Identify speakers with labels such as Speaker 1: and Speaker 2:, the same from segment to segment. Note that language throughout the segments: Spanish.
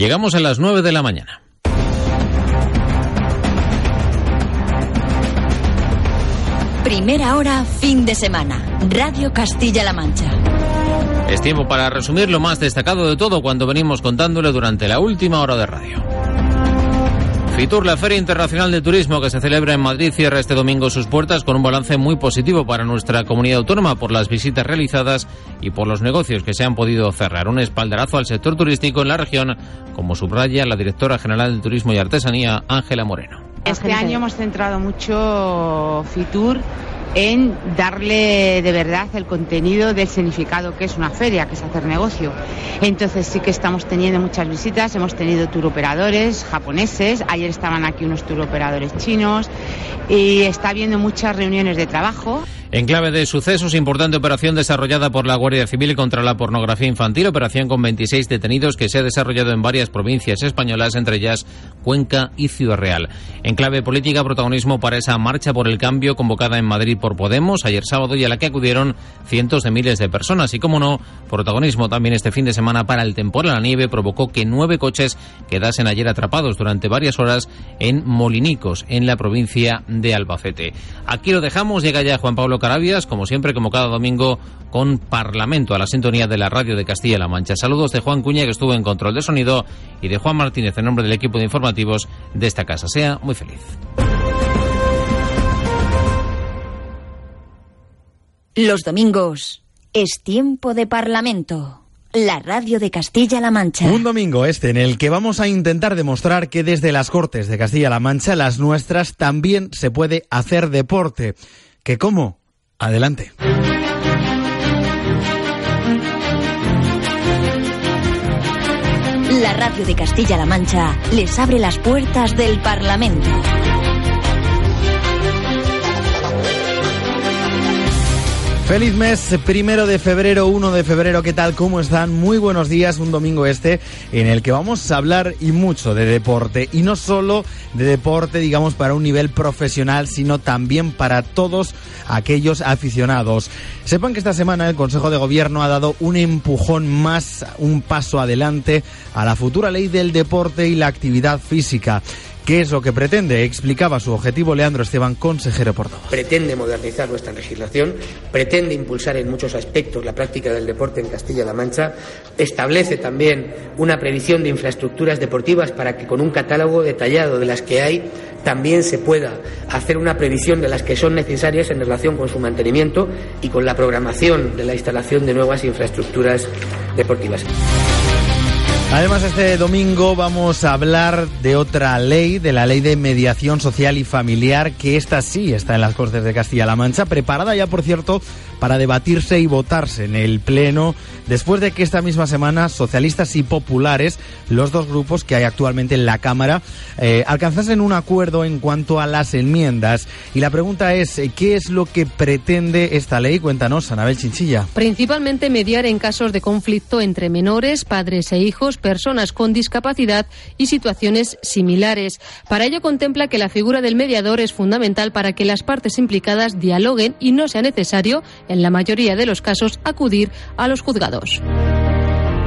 Speaker 1: Llegamos a las 9 de la mañana.
Speaker 2: Primera hora, fin de semana. Radio Castilla-La Mancha.
Speaker 1: Es tiempo para resumir lo más destacado de todo cuando venimos contándole durante la última hora de radio. Fitur, la Feria Internacional de Turismo que se celebra en Madrid, cierra este domingo sus puertas con un balance muy positivo para nuestra comunidad autónoma por las visitas realizadas y por los negocios que se han podido cerrar. Un espaldarazo al sector turístico en la región, como subraya la directora general de Turismo y Artesanía, Ángela Moreno.
Speaker 3: Este año hemos centrado mucho Fitur en darle de verdad el contenido del significado que es una feria, que es hacer negocio. Entonces sí que estamos teniendo muchas visitas, hemos tenido turoperadores japoneses, ayer estaban aquí unos turoperadores chinos y está habiendo muchas reuniones de trabajo.
Speaker 1: En clave de sucesos, importante operación desarrollada por la Guardia Civil contra la pornografía infantil, operación con 26 detenidos que se ha desarrollado en varias provincias españolas, entre ellas Cuenca y Ciudad Real. En clave política, protagonismo para esa marcha por el cambio convocada en Madrid por Podemos ayer sábado y a la que acudieron cientos de miles de personas. Y como no, protagonismo también este fin de semana para el temporal. La nieve provocó que nueve coches quedasen ayer atrapados durante varias horas en Molinicos, en la provincia de Albacete. Aquí lo dejamos, llega ya Juan Pablo Carabias, como siempre, como cada domingo, con Parlamento a la sintonía de la radio de Castilla-La Mancha. Saludos de Juan Cuña, que estuvo en control de sonido, y de Juan Martínez, en nombre del equipo de informativos de esta casa. Sea muy feliz.
Speaker 2: Los domingos es tiempo de Parlamento. La radio de Castilla-La Mancha.
Speaker 4: Un domingo este en el que vamos a intentar demostrar que desde las Cortes de Castilla-La Mancha, las nuestras, también se puede hacer deporte. ¿Que cómo? Adelante.
Speaker 2: La radio de Castilla-La Mancha les abre las puertas del Parlamento.
Speaker 4: Feliz mes, primero de febrero, 1 de febrero, ¿qué tal? ¿Cómo están? Muy buenos días, un domingo este en el que vamos a hablar y mucho de deporte. Y no solo de deporte, digamos, para un nivel profesional, sino también para todos aquellos aficionados. Sepan que esta semana el Consejo de Gobierno ha dado un empujón más, un paso adelante a la futura ley del deporte y la actividad física. ¿Qué es lo que pretende? Explicaba su objetivo Leandro Esteban, consejero portavoz.
Speaker 5: Pretende modernizar nuestra legislación, pretende impulsar en muchos aspectos la práctica del deporte en Castilla-La Mancha, establece también una previsión de infraestructuras deportivas para que con un catálogo detallado de las que hay también se pueda hacer una previsión de las que son necesarias en relación con su mantenimiento y con la programación de la instalación de nuevas infraestructuras deportivas.
Speaker 4: Además, este domingo vamos a hablar de otra ley, de la ley de mediación social y familiar, que esta sí está en las Cortes de Castilla-La Mancha, preparada ya, por cierto, para debatirse y votarse en el Pleno, después de que esta misma semana socialistas y populares, los dos grupos que hay actualmente en la Cámara, eh, alcanzasen un acuerdo en cuanto a las enmiendas. Y la pregunta es, ¿qué es lo que pretende esta ley? Cuéntanos, Anabel Chinchilla.
Speaker 6: Principalmente mediar en casos de conflicto entre menores, padres e hijos, personas con discapacidad y situaciones similares. Para ello contempla que la figura del mediador es fundamental para que las partes implicadas dialoguen y no sea necesario, en la mayoría de los casos, acudir a los juzgados.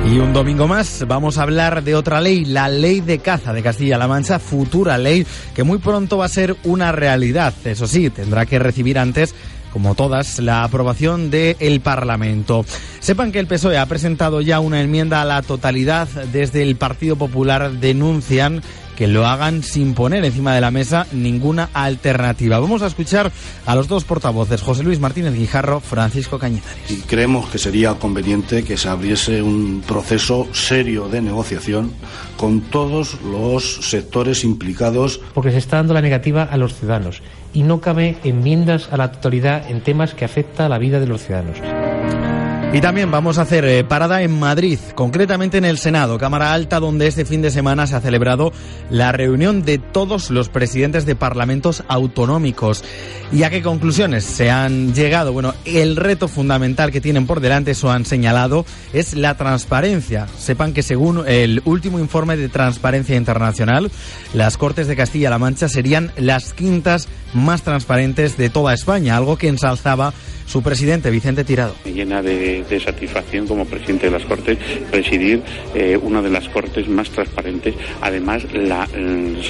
Speaker 4: Y un domingo más vamos a hablar de otra ley, la ley de caza de Castilla-La Mancha, futura ley que muy pronto va a ser una realidad. Eso sí, tendrá que recibir antes como todas, la aprobación del Parlamento. Sepan que el PSOE ha presentado ya una enmienda a la totalidad. Desde el Partido Popular denuncian que lo hagan sin poner encima de la mesa ninguna alternativa. Vamos a escuchar a los dos portavoces, José Luis Martínez Guijarro, Francisco Cañizares.
Speaker 7: Y creemos que sería conveniente que se abriese un proceso serio de negociación con todos los sectores implicados.
Speaker 8: Porque se está dando la negativa a los ciudadanos y no cabe enmiendas a la totalidad en temas que afectan a la vida de los ciudadanos.
Speaker 4: Y también vamos a hacer eh, parada en Madrid, concretamente en el Senado, Cámara Alta, donde este fin de semana se ha celebrado la reunión de todos los presidentes de parlamentos autonómicos. ¿Y a qué conclusiones se han llegado? Bueno, el reto fundamental que tienen por delante, eso han señalado, es la transparencia. Sepan que según el último informe de Transparencia Internacional, las Cortes de Castilla-La Mancha serían las quintas más transparentes de toda España, algo que ensalzaba su presidente, Vicente Tirado.
Speaker 9: Llena de, satisfacción como presidente de las Cortes presidir eh, una de las Cortes más transparentes, además las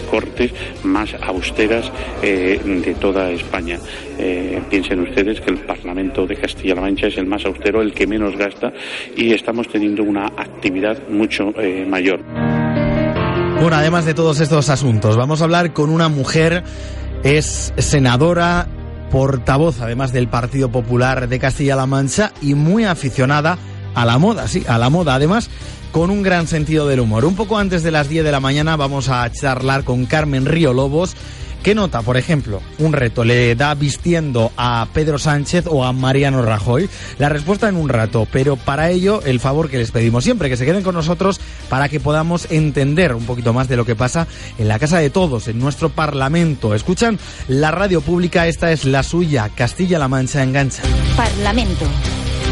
Speaker 9: Cortes más austeras eh, de toda España. Eh, piensen ustedes que el Parlamento de Castilla-La Mancha es el más austero, el que menos gasta y estamos teniendo una actividad mucho mayor.
Speaker 4: Bueno, además de todos estos asuntos, vamos a hablar con una mujer, es senadora portavoz además del Partido Popular de Castilla-La Mancha y muy aficionada a la moda, sí, a la moda además con un gran sentido del humor. Un poco antes de las 10 de la mañana vamos a charlar con Carmen Río Lobos ¿Qué nota, por ejemplo, un reto le da vistiendo a Pedro Sánchez o a Mariano Rajoy? La respuesta en un rato, pero para ello el favor que les pedimos siempre, que se queden con nosotros para que podamos entender un poquito más de lo que pasa en la casa de todos, en nuestro Parlamento. Escuchan la radio pública, esta es la suya, Castilla-La Mancha engancha.
Speaker 2: Parlamento,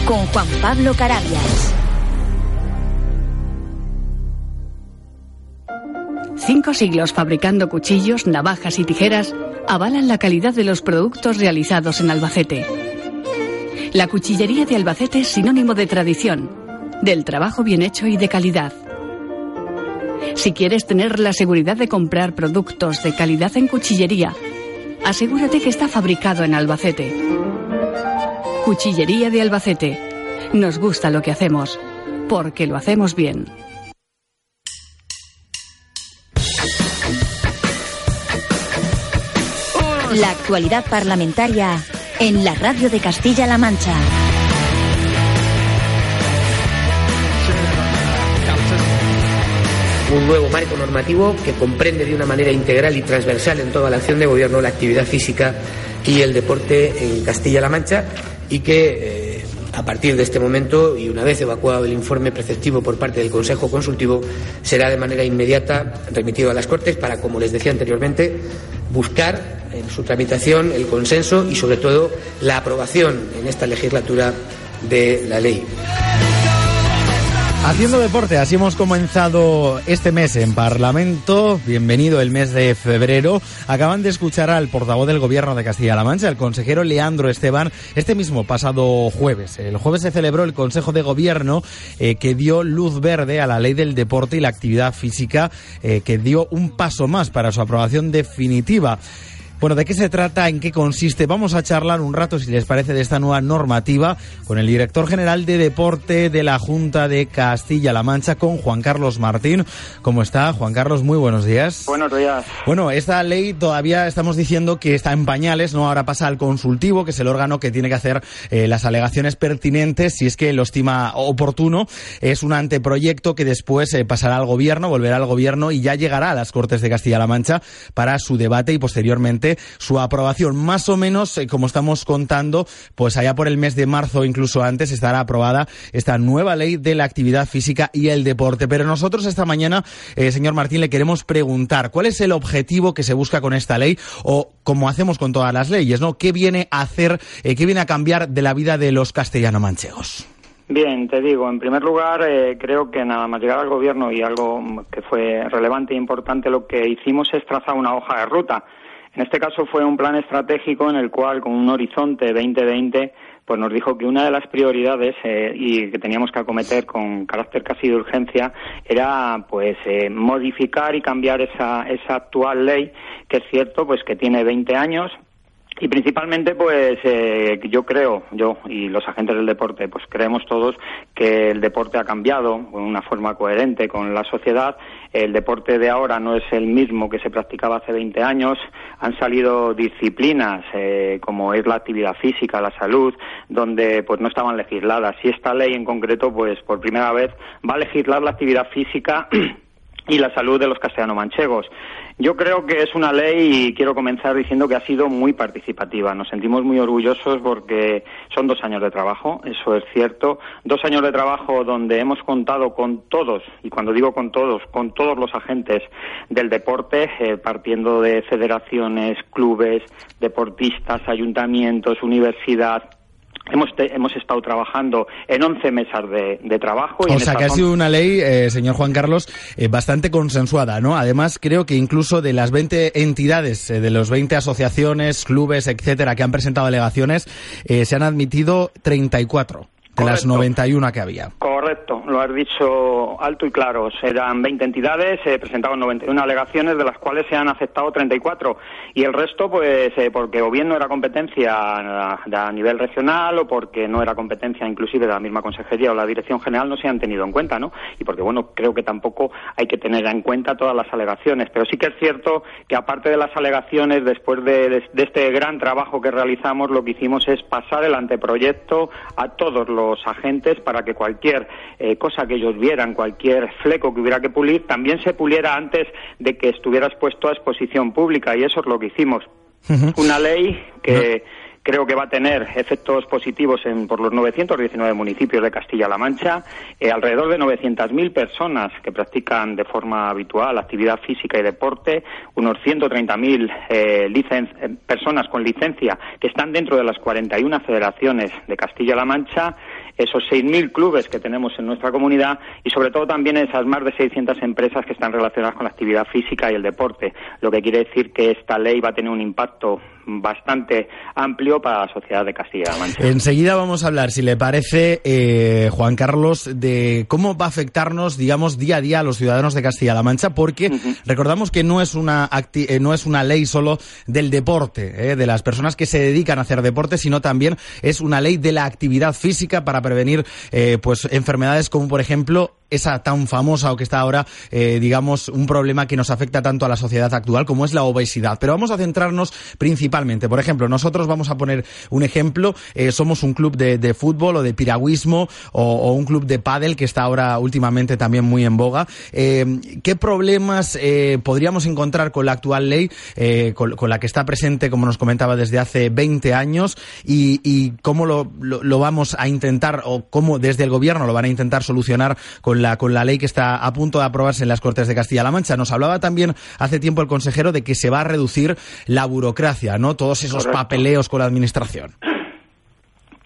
Speaker 2: con Juan Pablo Carabias.
Speaker 10: Cinco siglos fabricando cuchillos, navajas y tijeras avalan la calidad de los productos realizados en Albacete. La cuchillería de Albacete es sinónimo de tradición, del trabajo bien hecho y de calidad. Si quieres tener la seguridad de comprar productos de calidad en cuchillería, asegúrate que está fabricado en Albacete. Cuchillería de Albacete. Nos gusta lo que hacemos, porque lo hacemos bien.
Speaker 2: La actualidad parlamentaria en la radio de Castilla-La Mancha.
Speaker 5: Un nuevo marco normativo que comprende de una manera integral y transversal en toda la acción de gobierno la actividad física y el deporte en Castilla-La Mancha y que eh, a partir de este momento y una vez evacuado el informe preceptivo por parte del Consejo Consultivo será de manera inmediata remitido a las Cortes para, como les decía anteriormente, buscar en su tramitación el consenso y, sobre todo, la aprobación en esta legislatura de la ley.
Speaker 4: Haciendo deporte, así hemos comenzado este mes en Parlamento. Bienvenido el mes de febrero. Acaban de escuchar al portavoz del Gobierno de Castilla-La Mancha, el consejero Leandro Esteban, este mismo pasado jueves. El jueves se celebró el Consejo de Gobierno eh, que dio luz verde a la ley del deporte y la actividad física, eh, que dio un paso más para su aprobación definitiva. Bueno, ¿de qué se trata? ¿En qué consiste? Vamos a charlar un rato, si les parece, de esta nueva normativa con el director general de deporte de la Junta de Castilla-La Mancha, con Juan Carlos Martín. ¿Cómo está, Juan Carlos? Muy buenos días.
Speaker 11: Buenos días.
Speaker 4: Bueno, esta ley todavía estamos diciendo que está en pañales, ¿no? Ahora pasa al consultivo, que es el órgano que tiene que hacer eh, las alegaciones pertinentes, si es que lo estima oportuno. Es un anteproyecto que después eh, pasará al gobierno, volverá al gobierno y ya llegará a las Cortes de Castilla-La Mancha para su debate y posteriormente su aprobación. Más o menos, eh, como estamos contando, pues allá por el mes de marzo, incluso antes, estará aprobada esta nueva ley de la actividad física y el deporte. Pero nosotros esta mañana, eh, señor Martín, le queremos preguntar cuál es el objetivo que se busca con esta ley o como hacemos con todas las leyes, ¿no? ¿Qué viene a hacer, eh, qué viene a cambiar de la vida de los castellano-manchegos?
Speaker 11: Bien, te digo, en primer lugar, creo que nada más llegar al gobierno y algo que fue relevante e importante, lo que hicimos es trazar una hoja de ruta en este caso fue un plan estratégico en el cual, con un horizonte 2020, pues nos dijo que una de las prioridades eh, y que teníamos que acometer con carácter casi de urgencia era pues eh, modificar y cambiar esa, esa actual ley que es cierto pues que tiene 20 años y principalmente, pues eh, yo creo, yo y los agentes del deporte, pues creemos todos que el deporte ha cambiado de una forma coherente con la sociedad. El deporte de ahora no es el mismo que se practicaba hace 20 años. Han salido disciplinas eh, como es la actividad física, la salud, donde pues no estaban legisladas. Y esta ley en concreto, pues por primera vez va a legislar la actividad física y la salud de los castellano-manchegos. Yo creo que es una ley y quiero comenzar diciendo que ha sido muy participativa. Nos sentimos muy orgullosos porque son dos años de trabajo, eso es cierto. Dos años de trabajo donde hemos contado con todos, y cuando digo con todos, con todos los agentes del deporte, eh, partiendo de federaciones, clubes, deportistas, ayuntamientos, universidad, Hemos, hemos estado trabajando en 11 mesas de, trabajo.
Speaker 4: Y o sea, que ha sido una ley, eh, señor Juan Carlos, eh, bastante consensuada, ¿no? Además, creo que incluso de las 20 entidades, eh, de los 20 asociaciones, clubes, etcétera, que han presentado alegaciones, se han admitido 34 de las 91 que había.
Speaker 11: Correcto, lo has dicho alto y claro. Eran 20 entidades, se presentaban 91 alegaciones, de las cuales se han aceptado 34. Y el resto, pues, eh, porque o bien no era competencia a, nivel regional o porque no era competencia inclusive de la misma consejería o la dirección general, no se han tenido en cuenta, ¿no? Y porque, bueno, creo que tampoco hay que tener en cuenta todas las alegaciones. Pero sí que es cierto que, aparte de las alegaciones, después de este gran trabajo que realizamos, lo que hicimos es pasar el anteproyecto a todos los los agentes para que cualquier eh, cosa que ellos vieran, cualquier fleco que hubiera que pulir, también se puliera antes de que estuviera expuesto a exposición pública. Y eso es lo que hicimos. Una ley que creo que va a tener efectos positivos en, por los 919 municipios de Castilla-La Mancha, eh, alrededor de 900.000 personas que practican de forma habitual actividad física y deporte, unos 130.000 eh, eh, personas con licencia que están dentro de las 41 federaciones de Castilla-La Mancha, esos 6.000 clubes que tenemos en nuestra comunidad y sobre todo también esas más de 600 empresas que están relacionadas con la actividad física y el deporte, lo que quiere decir que esta ley va a tener un impacto bastante amplio para la sociedad de Castilla-La Mancha.
Speaker 4: Enseguida vamos a hablar, si le parece, eh, Juan Carlos, de cómo va a afectarnos, digamos, día a día a los ciudadanos de Castilla-La Mancha, porque recordamos que no es una eh, no es una ley solo del deporte, eh, de las personas que se dedican a hacer deporte, sino también es una ley de la actividad física para prevenir pues enfermedades como por ejemplo esa tan famosa o que está ahora, eh, digamos, un problema que nos afecta tanto a la sociedad actual como es la obesidad. Pero vamos a centrarnos principalmente. Por ejemplo, nosotros vamos a poner un ejemplo. Eh, somos un club de, fútbol o de piragüismo o, un club de pádel que está ahora últimamente también muy en boga. Eh, ¿Qué problemas podríamos encontrar con la actual ley, con, la que está presente, como nos comentaba, desde hace 20 años y, cómo lo, lo vamos a intentar o cómo desde el gobierno lo van a intentar solucionar con con la, ley que está a punto de aprobarse en las Cortes de Castilla-La Mancha. Nos hablaba también hace tiempo el consejero de que se va a reducir la burocracia, ¿no? Todos esos papeleos con la administración.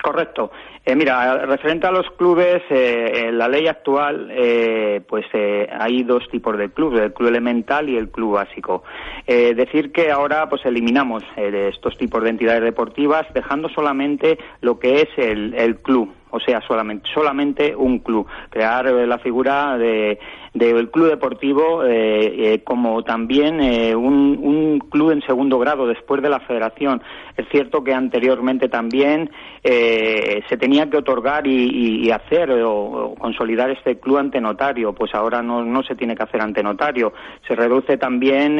Speaker 11: Correcto. Eh, mira, referente a los clubes, eh, en la ley actual, eh, pues hay dos tipos de clubes, el club elemental y el club básico. decir que ahora, pues eliminamos estos tipos de entidades deportivas, dejando solamente lo que es el club o sea, solamente, solamente un club. Crear eh, la figura de, del club deportivo eh, eh, como también un, un, club en segundo grado después de la federación. Es cierto que anteriormente también se tenía que otorgar y, hacer o, consolidar este club ante notario, pues ahora no, no se tiene que hacer ante notario. Se reduce también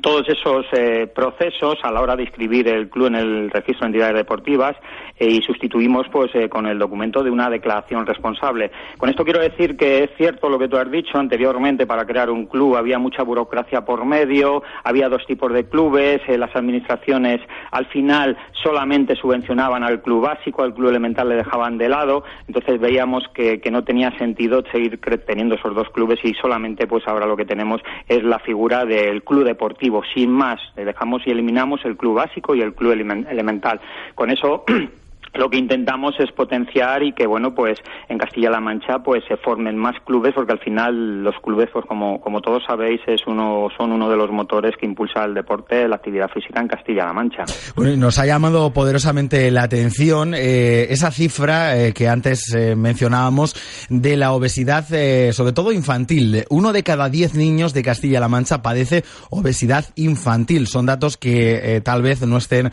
Speaker 11: todos esos eh, procesos a la hora de inscribir el club en el registro de entidades deportivas eh, y sustituimos pues eh, con el documento de una declaración responsable. Con esto quiero decir que es cierto lo que tú has dicho anteriormente para crear un club había mucha burocracia por medio, había dos tipos de clubes, las administraciones al final solamente subvencionaban al club básico, al club elemental le dejaban de lado, entonces veíamos que, que no tenía sentido seguir teniendo esos dos clubes y solamente pues ahora lo que tenemos es la figura del club deportivo sin más. Dejamos y eliminamos el club básico y el club elemental. Con eso lo que intentamos es potenciar y que bueno pues en Castilla-La Mancha pues se formen más clubes porque al final los clubes pues como, como todos sabéis es uno son uno de los motores que impulsa el deporte la actividad física en Castilla-La Mancha.
Speaker 4: Bueno, nos ha llamado poderosamente la atención eh, esa cifra eh, que antes eh, mencionábamos de la obesidad sobre todo infantil. Uno de cada diez niños de Castilla-La Mancha padece obesidad infantil. Son datos que tal vez no estén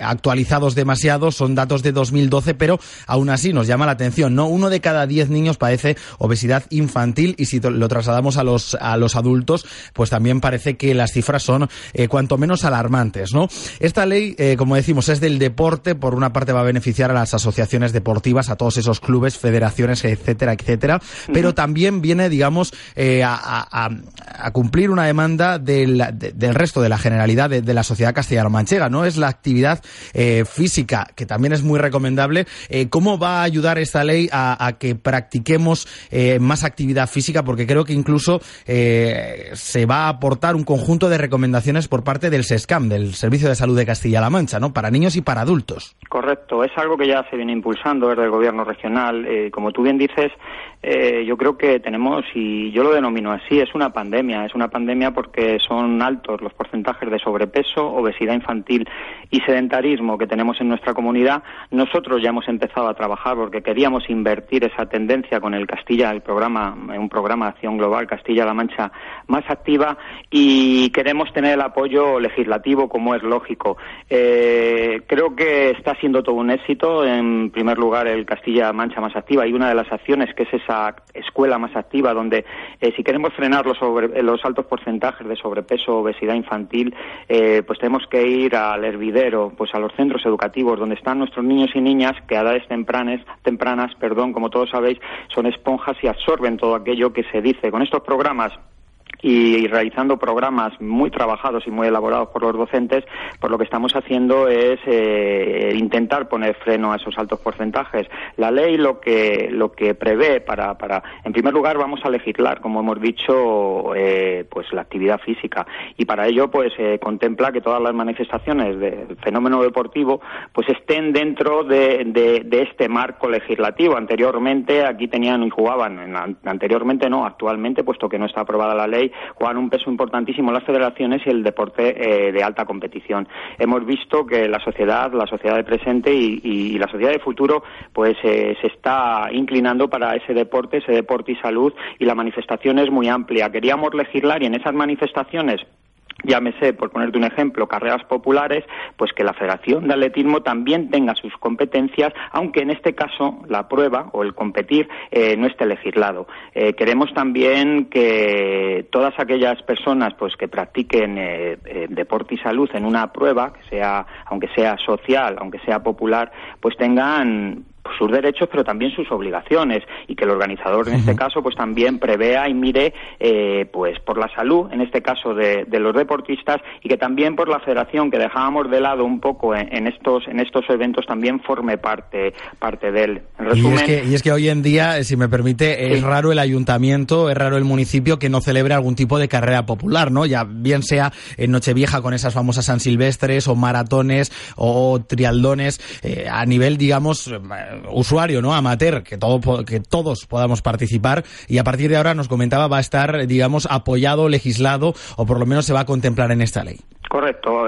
Speaker 4: actualizados demasiado son datos de desde 2012, pero aún así nos llama la atención, ¿no? Uno de cada diez niños padece obesidad infantil y si lo trasladamos a los, a los adultos, pues también parece que las cifras son eh, cuanto menos alarmantes, ¿no? Esta ley, eh, como decimos, es del deporte, por una parte va a beneficiar a las asociaciones deportivas, a todos esos clubes, federaciones, etcétera, etcétera, pero también viene, digamos, eh, a, cumplir una demanda del, resto de la generalidad de, la sociedad castellano-manchega, ¿no? Es la actividad física, que también es muy recomendable. ¿Cómo va a ayudar esta ley a, que practiquemos más actividad física? Porque creo que incluso se va a aportar un conjunto de recomendaciones por parte del SESCAM, del Servicio de Salud de Castilla-La Mancha, ¿no? Para niños y para adultos.
Speaker 11: Correcto, es algo que ya se viene impulsando desde el Gobierno regional. Eh, como tú bien dices, eh, yo creo que tenemos, y yo lo denomino así, es una pandemia. Es una pandemia porque son altos los porcentajes de sobrepeso, obesidad infantil y sedentarismo que tenemos en nuestra comunidad. Nosotros ya hemos empezado a trabajar porque queríamos invertir esa tendencia con el Castilla, el programa, un programa de acción global Castilla-La Mancha más activa y queremos tener el apoyo legislativo como es lógico. Eh, creo que está siendo todo un éxito. En primer lugar, el Castilla Mancha más activa y una de las acciones que es esa escuela más activa donde eh, si queremos frenar los, sobre, los altos porcentajes de sobrepeso, obesidad infantil, eh, pues tenemos que ir al hervidero, pues a los centros educativos donde están nuestros niños y niñas que a edades tempranas, tempranas, perdón, como todos sabéis, son esponjas y absorben todo aquello que se dice. Con estos programas y realizando programas muy trabajados y muy elaborados por los docentes, pues lo que estamos haciendo es eh, intentar poner freno a esos altos porcentajes. La ley lo que lo que prevé para, para en primer lugar vamos a legislar, como hemos dicho, eh, pues la actividad física y para ello pues eh, contempla que todas las manifestaciones del fenómeno deportivo pues estén dentro de, de, este marco legislativo. Anteriormente aquí tenían y jugaban, anteriormente no, actualmente puesto que no está aprobada la ley juegan un peso importantísimo las federaciones y el deporte eh, de alta competición. Hemos visto que la sociedad, la sociedad de presente y, la sociedad de futuro, pues eh, se está inclinando para ese deporte, ese deporte y salud, y la manifestación es muy amplia. Queríamos legislar y en esas manifestaciones llámese, por ponerte un ejemplo, carreras populares, pues que la Federación de Atletismo también tenga sus competencias, aunque en este caso la prueba o el competir eh, no esté legislado. Eh, queremos también que todas aquellas personas pues que practiquen eh, deporte y salud en una prueba, que sea, aunque sea social, aunque sea popular, pues tengan sus derechos pero también sus obligaciones y que el organizador en este caso pues también prevea y mire eh, pues por la salud en este caso de, los deportistas y que también por la federación que dejábamos de lado un poco en, estos en estos eventos también forme parte parte de él.
Speaker 4: Y, es que, y es que hoy en día si me permite es raro el ayuntamiento es raro el municipio que no celebre algún tipo de carrera popular no ya bien sea en Nochevieja con esas famosas San Silvestres o maratones o trialdones eh, a nivel digamos usuario, ¿no? Amateur, que, todo, que todos podamos participar y a partir de ahora nos comentaba va a estar, digamos, apoyado, legislado o por lo menos se va a contemplar en esta ley.
Speaker 11: Correcto.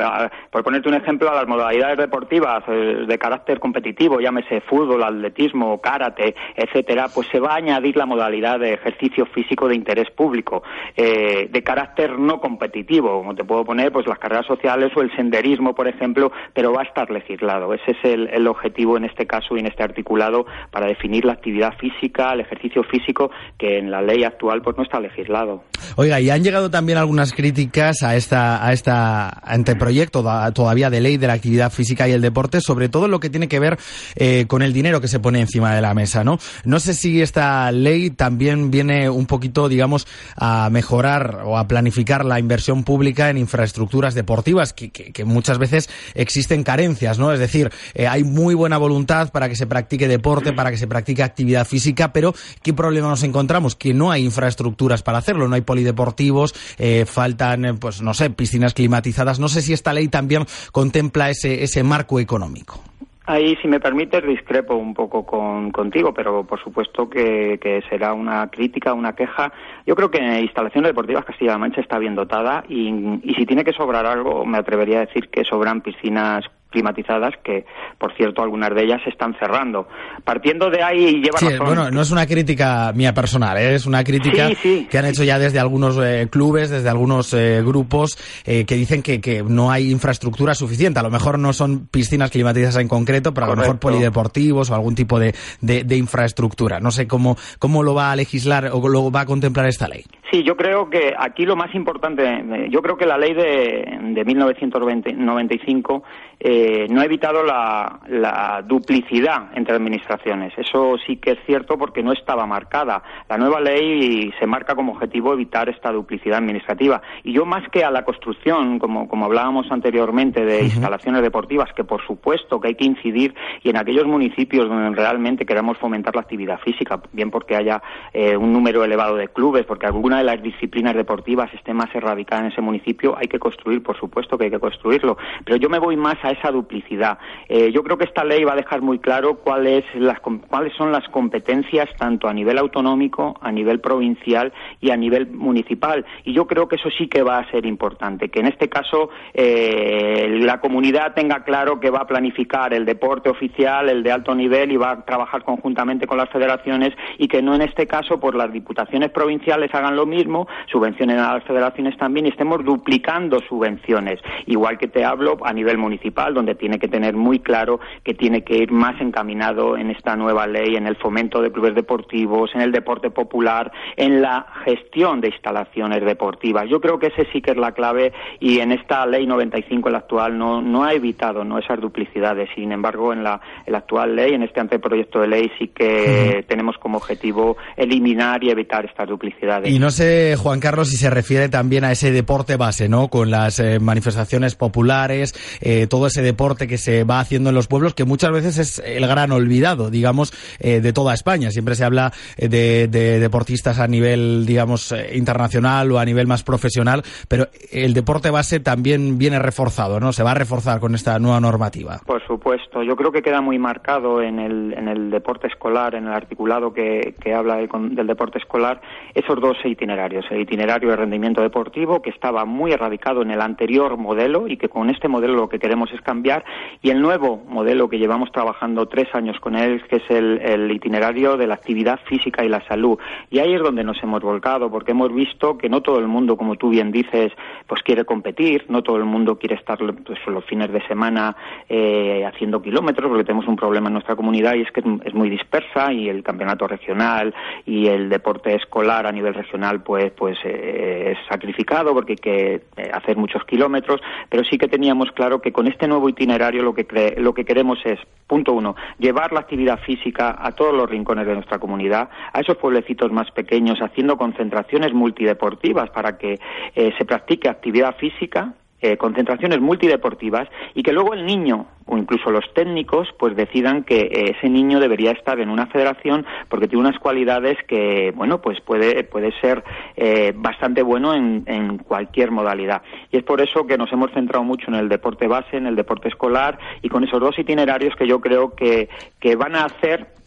Speaker 11: Por ponerte un ejemplo, a las modalidades deportivas eh, de carácter competitivo, llámese fútbol, atletismo, karate, etcétera, pues se va a añadir la modalidad de ejercicio físico de interés público, eh, de carácter no competitivo, como te puedo poner, pues las carreras sociales o el senderismo, por ejemplo, pero va a estar legislado. Ese es el, el objetivo en este caso y en este articulado para definir la actividad física, el ejercicio físico, que en la ley actual pues no está legislado.
Speaker 4: Oiga, y han llegado también algunas críticas a esta, a esta anteproyecto todavía de ley de la actividad física y el deporte, sobre todo lo que tiene que ver eh, con el dinero que se pone encima de la mesa, ¿no? No sé si esta ley también viene un poquito, digamos, a mejorar o a planificar la inversión pública en infraestructuras deportivas, que, muchas veces existen carencias, ¿no? Es decir, eh, hay muy buena voluntad para que se practique deporte, para que se practique actividad física, pero ¿qué problema nos encontramos? Que no hay infraestructuras para hacerlo, no hay polideportivos, eh, faltan, pues no sé, piscinas climatizadas no sé si esta ley también contempla ese, ese marco económico.
Speaker 11: Ahí, si me permites, discrepo un poco con, contigo, pero por supuesto que, será una crítica, una queja. Yo creo que Instalaciones Deportivas Castilla-La Mancha está bien dotada y, y si tiene que sobrar algo, me atrevería a decir que sobran piscinas climatizadas que, por cierto, algunas de ellas se están cerrando. Partiendo de ahí lleva
Speaker 4: sí,
Speaker 11: razón.
Speaker 4: Bueno, no es una crítica mía personal, ¿eh? es una crítica que han hecho ya desde algunos eh, clubes, desde algunos eh, grupos que dicen que, que, no hay infraestructura suficiente. A lo mejor no son piscinas climatizadas en concreto, pero a lo mejor polideportivos o algún tipo de, de, de infraestructura. No sé cómo, cómo lo va a legislar o lo va a contemplar esta ley.
Speaker 11: Sí, yo creo que aquí lo más importante, yo creo que la ley de, de 1995 eh, no ha evitado la, la, duplicidad entre administraciones. Eso sí que es cierto porque no estaba marcada. La nueva ley se marca como objetivo evitar esta duplicidad administrativa. Y yo más que a la construcción, como, como hablábamos anteriormente, de instalaciones deportivas, que por supuesto que hay que incidir y en aquellos municipios donde realmente queremos fomentar la actividad física, bien porque haya eh, un número elevado de clubes, porque alguna de las disciplinas deportivas esté más erradicada en ese municipio, hay que construir, por supuesto que hay que construirlo. Pero yo me voy más a esa duplicidad. Eh, yo creo que esta ley va a dejar muy claro cuáles, las, cuáles son las competencias tanto a nivel autonómico, a nivel provincial y a nivel municipal. Y yo creo que eso sí que va a ser importante, que en este caso eh, la comunidad tenga claro que va a planificar el deporte oficial, el de alto nivel y va a trabajar conjuntamente con las federaciones y que no en este caso por las diputaciones provinciales hagan lo mismo subvencionen a las federaciones también y estemos duplicando subvenciones. Igual que te hablo a nivel municipal, donde tiene que tener muy claro que tiene que ir más encaminado en esta nueva ley, en el fomento de clubes deportivos, en el deporte popular, en la gestión de instalaciones deportivas. Yo creo que ese sí que es la clave y en esta ley 95, la actual, no, no ha evitado no esas duplicidades. Sin embargo, en la, actual ley, en este anteproyecto de ley, sí que tenemos como objetivo eliminar y evitar estas duplicidades.
Speaker 4: Y no sé, Juan Carlos, si se refiere también a ese deporte base, ¿no? Con las eh, manifestaciones populares, eh, todo ese deporte que se va haciendo en los pueblos, que muchas veces es el gran olvidado, digamos, eh, de toda España. Siempre se habla de, deportistas a nivel, digamos, internacional o a nivel más profesional, pero el deporte base también viene reforzado, ¿no? Se va a reforzar con esta nueva normativa.
Speaker 11: Por supuesto. Yo creo que queda muy marcado en el, en el deporte escolar, en el articulado que, que habla del deporte escolar, esos dos itinerarios el itinerario de rendimiento deportivo, que estaba muy erradicado en el anterior modelo y que con este modelo lo que queremos es cambiar, y el nuevo modelo que llevamos trabajando tres años con él, que es el, itinerario de la actividad física y la salud. Y ahí es donde nos hemos volcado, porque hemos visto que no todo el mundo, como tú bien dices, pues quiere competir, no todo el mundo quiere estar pues, los fines de semana eh, haciendo kilómetros, porque tenemos un problema en nuestra comunidad y es que es muy dispersa y el campeonato regional y el deporte escolar a nivel regional pues pues eh, es sacrificado porque hay que eh, hacer muchos kilómetros, pero sí que teníamos claro que con este nuevo itinerario lo que, lo que queremos es, punto uno, llevar la actividad física a todos los rincones de nuestra comunidad, a esos pueblecitos más pequeños, haciendo concentraciones multideportivas para que eh, se practique actividad física eh, concentraciones multideportivas y que luego el niño o incluso los técnicos pues decidan que eh, ese niño debería estar en una federación porque tiene unas cualidades que bueno pues puede puede ser eh, bastante bueno en, en cualquier modalidad. Y es por eso que nos hemos centrado mucho en el deporte base en el deporte escolar y con esos dos itinerarios que yo creo que, que van a hacer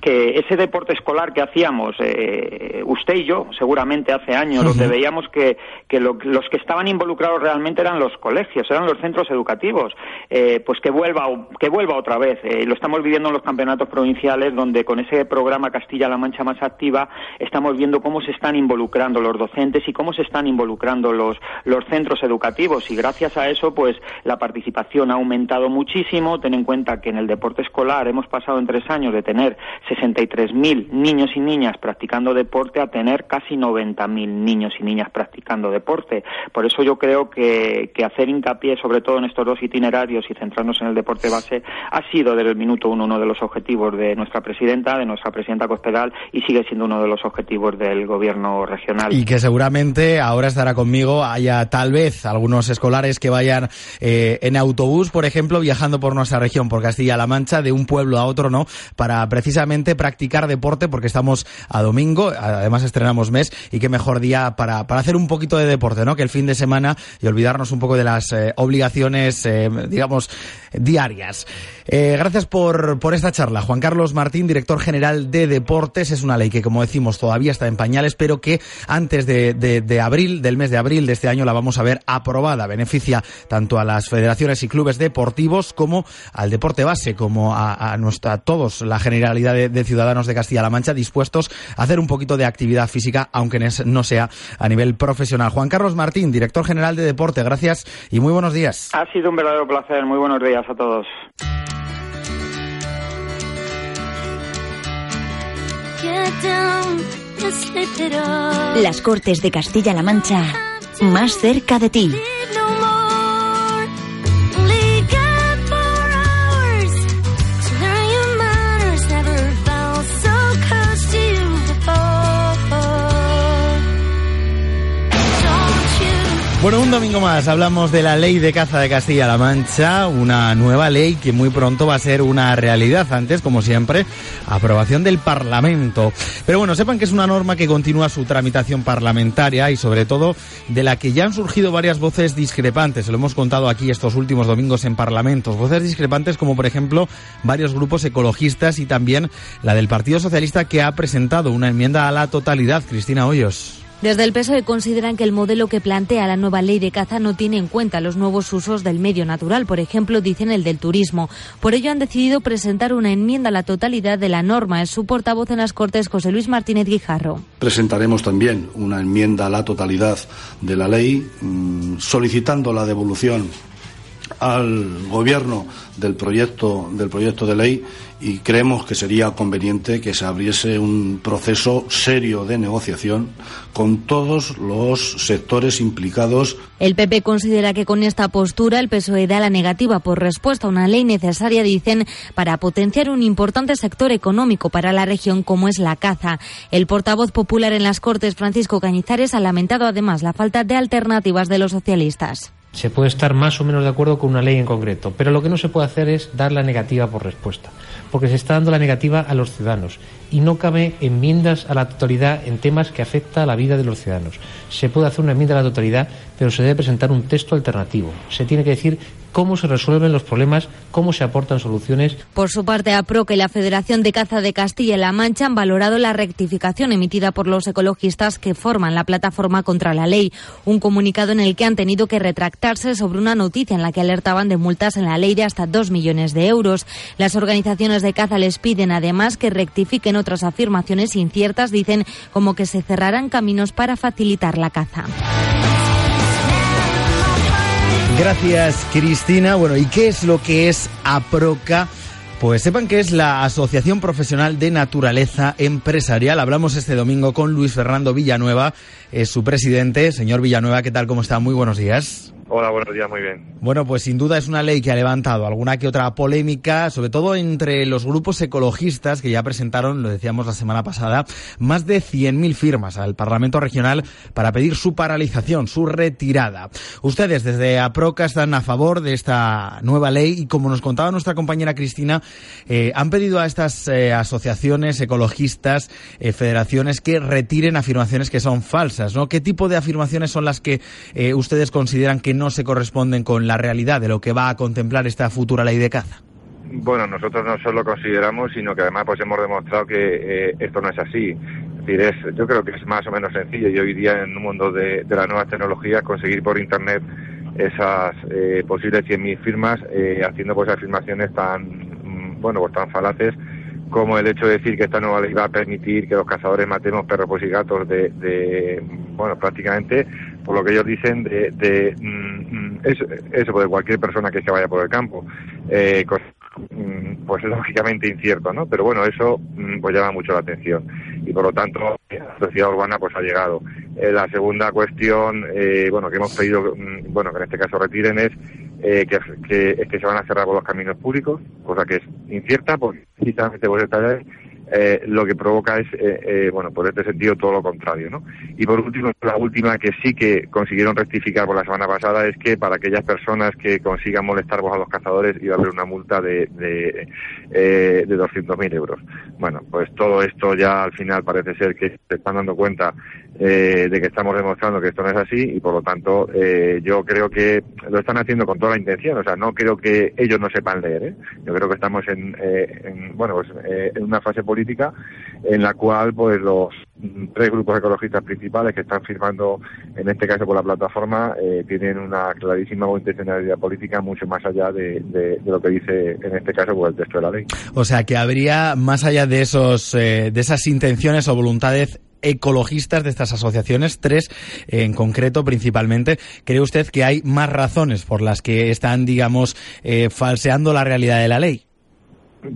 Speaker 11: que ese deporte escolar que hacíamos eh, usted y yo seguramente hace años donde veíamos que, que los que estaban involucrados realmente eran los colegios eran los centros educativos. Eh, pues que vuelva que vuelva otra vez. Eh, lo estamos viviendo en los campeonatos provinciales donde con ese programa Castilla-La Mancha más activa estamos viendo cómo se están involucrando los docentes y cómo se están involucrando los los centros educativos. Y gracias a eso pues la participación ha aumentado muchísimo. Ten en cuenta que en el deporte escolar hemos pasado en tres años de tener 63.000 niños y niñas practicando deporte a tener casi 90.000 niños y niñas practicando deporte. Por eso yo creo que, que, hacer hincapié sobre todo en estos dos itinerarios y centrarnos en el deporte base ha sido desde el minuto uno uno de los objetivos de nuestra presidenta, de nuestra presidenta Cospedal y sigue siendo uno de los objetivos del gobierno regional.
Speaker 4: Y que seguramente ahora estará conmigo, haya tal vez algunos escolares que vayan eh, en autobús, por ejemplo, viajando por nuestra región, por Castilla-La Mancha, de un pueblo a otro, ¿no? Para precisamente practicar deporte porque estamos a domingo, además estrenamos mes y qué mejor día para, para hacer un poquito de deporte, ¿no? Que el fin de semana y olvidarnos un poco de las eh, obligaciones, eh, digamos, diarias. Eh, gracias por, por esta charla. Juan Carlos Martín, director general de Deportes. Es una ley que, como decimos, todavía está en pañales, pero que antes de, de, abril, del mes de abril de este año, la vamos a ver aprobada. Beneficia tanto a las federaciones y clubes deportivos como al deporte base, como a, a, nuestra, todos, la generalidad de, de ciudadanos de Castilla-La Mancha, dispuestos a hacer un poquito de actividad física, aunque no sea a nivel profesional. Juan Carlos Martín, director general de Deporte, gracias y muy buenos días.
Speaker 11: Ha sido un verdadero placer. Muy buenos días a todos.
Speaker 2: Las Cortes de Castilla-La Mancha, más cerca de ti.
Speaker 4: Bueno, un domingo más hablamos de la ley de caza de Castilla-La Mancha, una nueva ley que muy pronto va a ser una realidad. Antes, como siempre, aprobación del Parlamento. Pero bueno, sepan que es una norma que continúa su tramitación parlamentaria y sobre todo de la que ya han surgido varias voces discrepantes. Lo hemos contado aquí estos últimos domingos en Parlamentos. Voces discrepantes como por ejemplo varios grupos ecologistas y también la del Partido Socialista que ha presentado una enmienda a la totalidad. Cristina Hoyos.
Speaker 12: Desde el PSOE consideran que el modelo que plantea la nueva ley de caza no tiene en cuenta los nuevos usos del medio natural, por ejemplo, dicen el del turismo. Por ello han decidido presentar una enmienda a la totalidad de la norma. Es su portavoz en las Cortes, José Luis Martínez Guijarro.
Speaker 7: Presentaremos también una enmienda a la totalidad de la ley mm, solicitando la devolución al gobierno del proyecto del proyecto de ley y creemos que sería conveniente que se abriese un proceso serio de negociación con todos los sectores implicados.
Speaker 12: El PP considera que con esta postura el PSOE da la negativa por respuesta a una ley necesaria, dicen, para potenciar un importante sector económico para la región como es la caza. El portavoz popular en las Cortes, Francisco Cañizares, ha lamentado además la falta de alternativas de los socialistas.
Speaker 8: Se puede estar más o menos de acuerdo con una ley en concreto, pero lo que no se puede hacer es dar la negativa por respuesta, porque se está dando la negativa a los ciudadanos y no cabe enmiendas a la totalidad en temas que afecta a la vida de los ciudadanos. Se puede hacer una enmienda a la totalidad, pero se debe presentar un texto alternativo. Se tiene que decir cómo se resuelven los problemas, cómo se aportan soluciones.
Speaker 12: Por su parte, APRO y la Federación de Caza de Castilla-La Mancha han valorado la rectificación emitida por los ecologistas que forman la plataforma contra la ley. Un comunicado en el que han tenido que retractarse sobre una noticia en la que alertaban de multas en la ley de hasta dos millones de euros. Las organizaciones de caza les piden además que rectifiquen otras afirmaciones inciertas, dicen como que se cerrarán caminos para facilitar la caza.
Speaker 4: Gracias, Cristina. Bueno, ¿y qué es lo que es APROCA? Pues sepan que es la Asociación Profesional de Naturaleza Empresarial. Hablamos este domingo con Luis Fernando Villanueva, su presidente. Señor Villanueva, ¿qué tal? ¿Cómo está? Muy buenos días.
Speaker 13: Hola, buenos días, muy bien.
Speaker 4: Bueno, pues sin duda es una ley que ha levantado alguna que otra polémica, sobre todo entre los grupos ecologistas que ya presentaron, lo decíamos la semana pasada, más de 100.000 firmas al Parlamento Regional para pedir su paralización, su retirada. Ustedes desde APROCA están a favor de esta nueva ley y como nos contaba nuestra compañera Cristina, eh, han pedido a estas eh, asociaciones ecologistas, eh, federaciones que retiren afirmaciones que son falsas, ¿no? ¿Qué tipo de afirmaciones son las que ustedes consideran que no se corresponden con la realidad de lo que va a contemplar esta futura ley de caza?
Speaker 13: Bueno, nosotros no solo consideramos, sino que además pues hemos demostrado que eh, esto no es así. Es decir, es, yo creo que es más o menos sencillo y hoy día en un mundo de, de las nuevas tecnologías conseguir por internet esas eh, posibles 100.000 firmas eh, haciendo pues afirmaciones tan mm, bueno pues tan falaces como el hecho de decir que esta nueva ley va a permitir que los cazadores matemos perros pues y gatos de, de bueno prácticamente por lo que ellos dicen, de, de mm, mm, eso, eso, de cualquier persona que se vaya por el campo. Eh, mm, pues es lógicamente incierto, ¿no? Pero bueno, eso pues llama mucho la atención y por lo tanto la sociedad urbana pues ha llegado. Eh, la segunda cuestión, eh, bueno, que hemos pedido, bueno, que en este caso retiren es eh, que, que, que se van a cerrar por los caminos públicos, cosa que es incierta porque precisamente por ley eh, lo que provoca es, eh, eh, bueno, por este sentido todo lo contrario, ¿no? Y por último, la última que sí que consiguieron rectificar por la semana pasada es que para aquellas personas que consigan molestar a los cazadores iba a haber una multa de, de, eh, de 200.000 euros. Bueno, pues todo esto ya al final parece ser que se están dando cuenta eh, de que estamos demostrando que esto no es así y por lo tanto eh, yo creo que lo están haciendo con toda la intención, o sea, no creo que ellos no sepan leer, ¿eh? yo creo que estamos en, en bueno, pues, en una fase política en la cual pues los tres grupos ecologistas principales que están firmando, en este caso por la plataforma, eh, tienen una clarísima intencionalidad política mucho más allá de, lo que dice, en este caso, pues, el texto de la ley.
Speaker 4: O sea, que habría, más allá de, esos, eh, de esas intenciones o voluntades ecologistas de estas asociaciones, tres en concreto principalmente. ¿Cree usted que hay más razones por las que están, digamos, eh, falseando la realidad de la ley?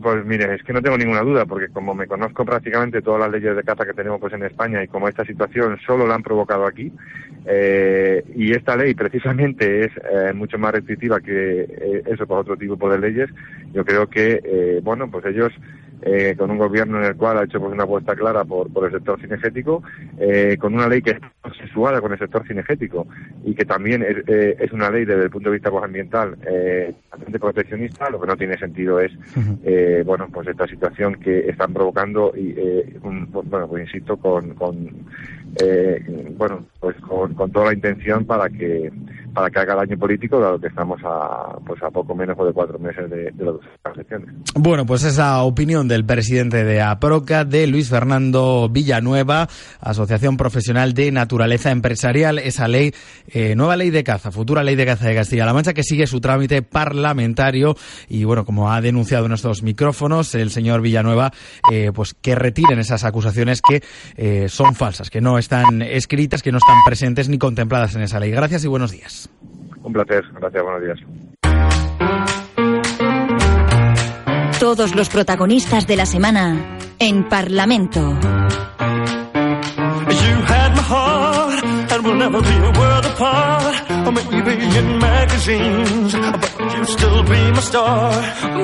Speaker 13: Pues mire, es que no tengo ninguna duda, porque como me conozco prácticamente todas las leyes de caza que tenemos pues en España y como esta situación solo la han provocado aquí, eh, y esta ley precisamente es eh, mucho más restrictiva que eh, eso por otro tipo de leyes, yo creo que, eh, bueno, pues ellos eh, con un gobierno en el cual ha hecho pues, una apuesta clara por, por el sector cinegético, eh, con una ley que es consensuada con el sector cinegético y que también es, eh, es una ley desde el punto de vista pues, ambiental eh, bastante proteccionista, lo que no tiene sentido es, eh, bueno, pues esta situación que están provocando y, eh, un, bueno, pues insisto, con, con eh, bueno, pues con, con toda la intención para que para que haga daño político, dado que estamos a, pues a poco menos de cuatro meses de, las elecciones.
Speaker 4: Bueno, pues esa opinión del presidente de APROCA, de Luis Fernando Villanueva, Asociación Profesional de Naturaleza Empresarial, esa ley, eh, nueva ley de caza, futura ley de caza de Castilla-La Mancha, que sigue su trámite parlamentario y bueno, como ha denunciado en nuestros micrófonos el señor Villanueva, eh, pues que retiren esas acusaciones que eh, son falsas, que no están escritas, que no están presentes ni contempladas en esa ley. Gracias y buenos días.
Speaker 13: Un placer, gracias, buenos días.
Speaker 2: Todos los protagonistas de la semana en Parlamento.
Speaker 14: You had my heart, and we'll never be a world apart. Or maybe in magazines, but you still be my star.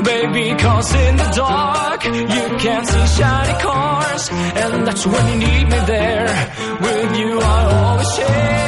Speaker 14: Baby, cause in the dark, you can't see shiny cars. And that's when you need me there. With you, I always share.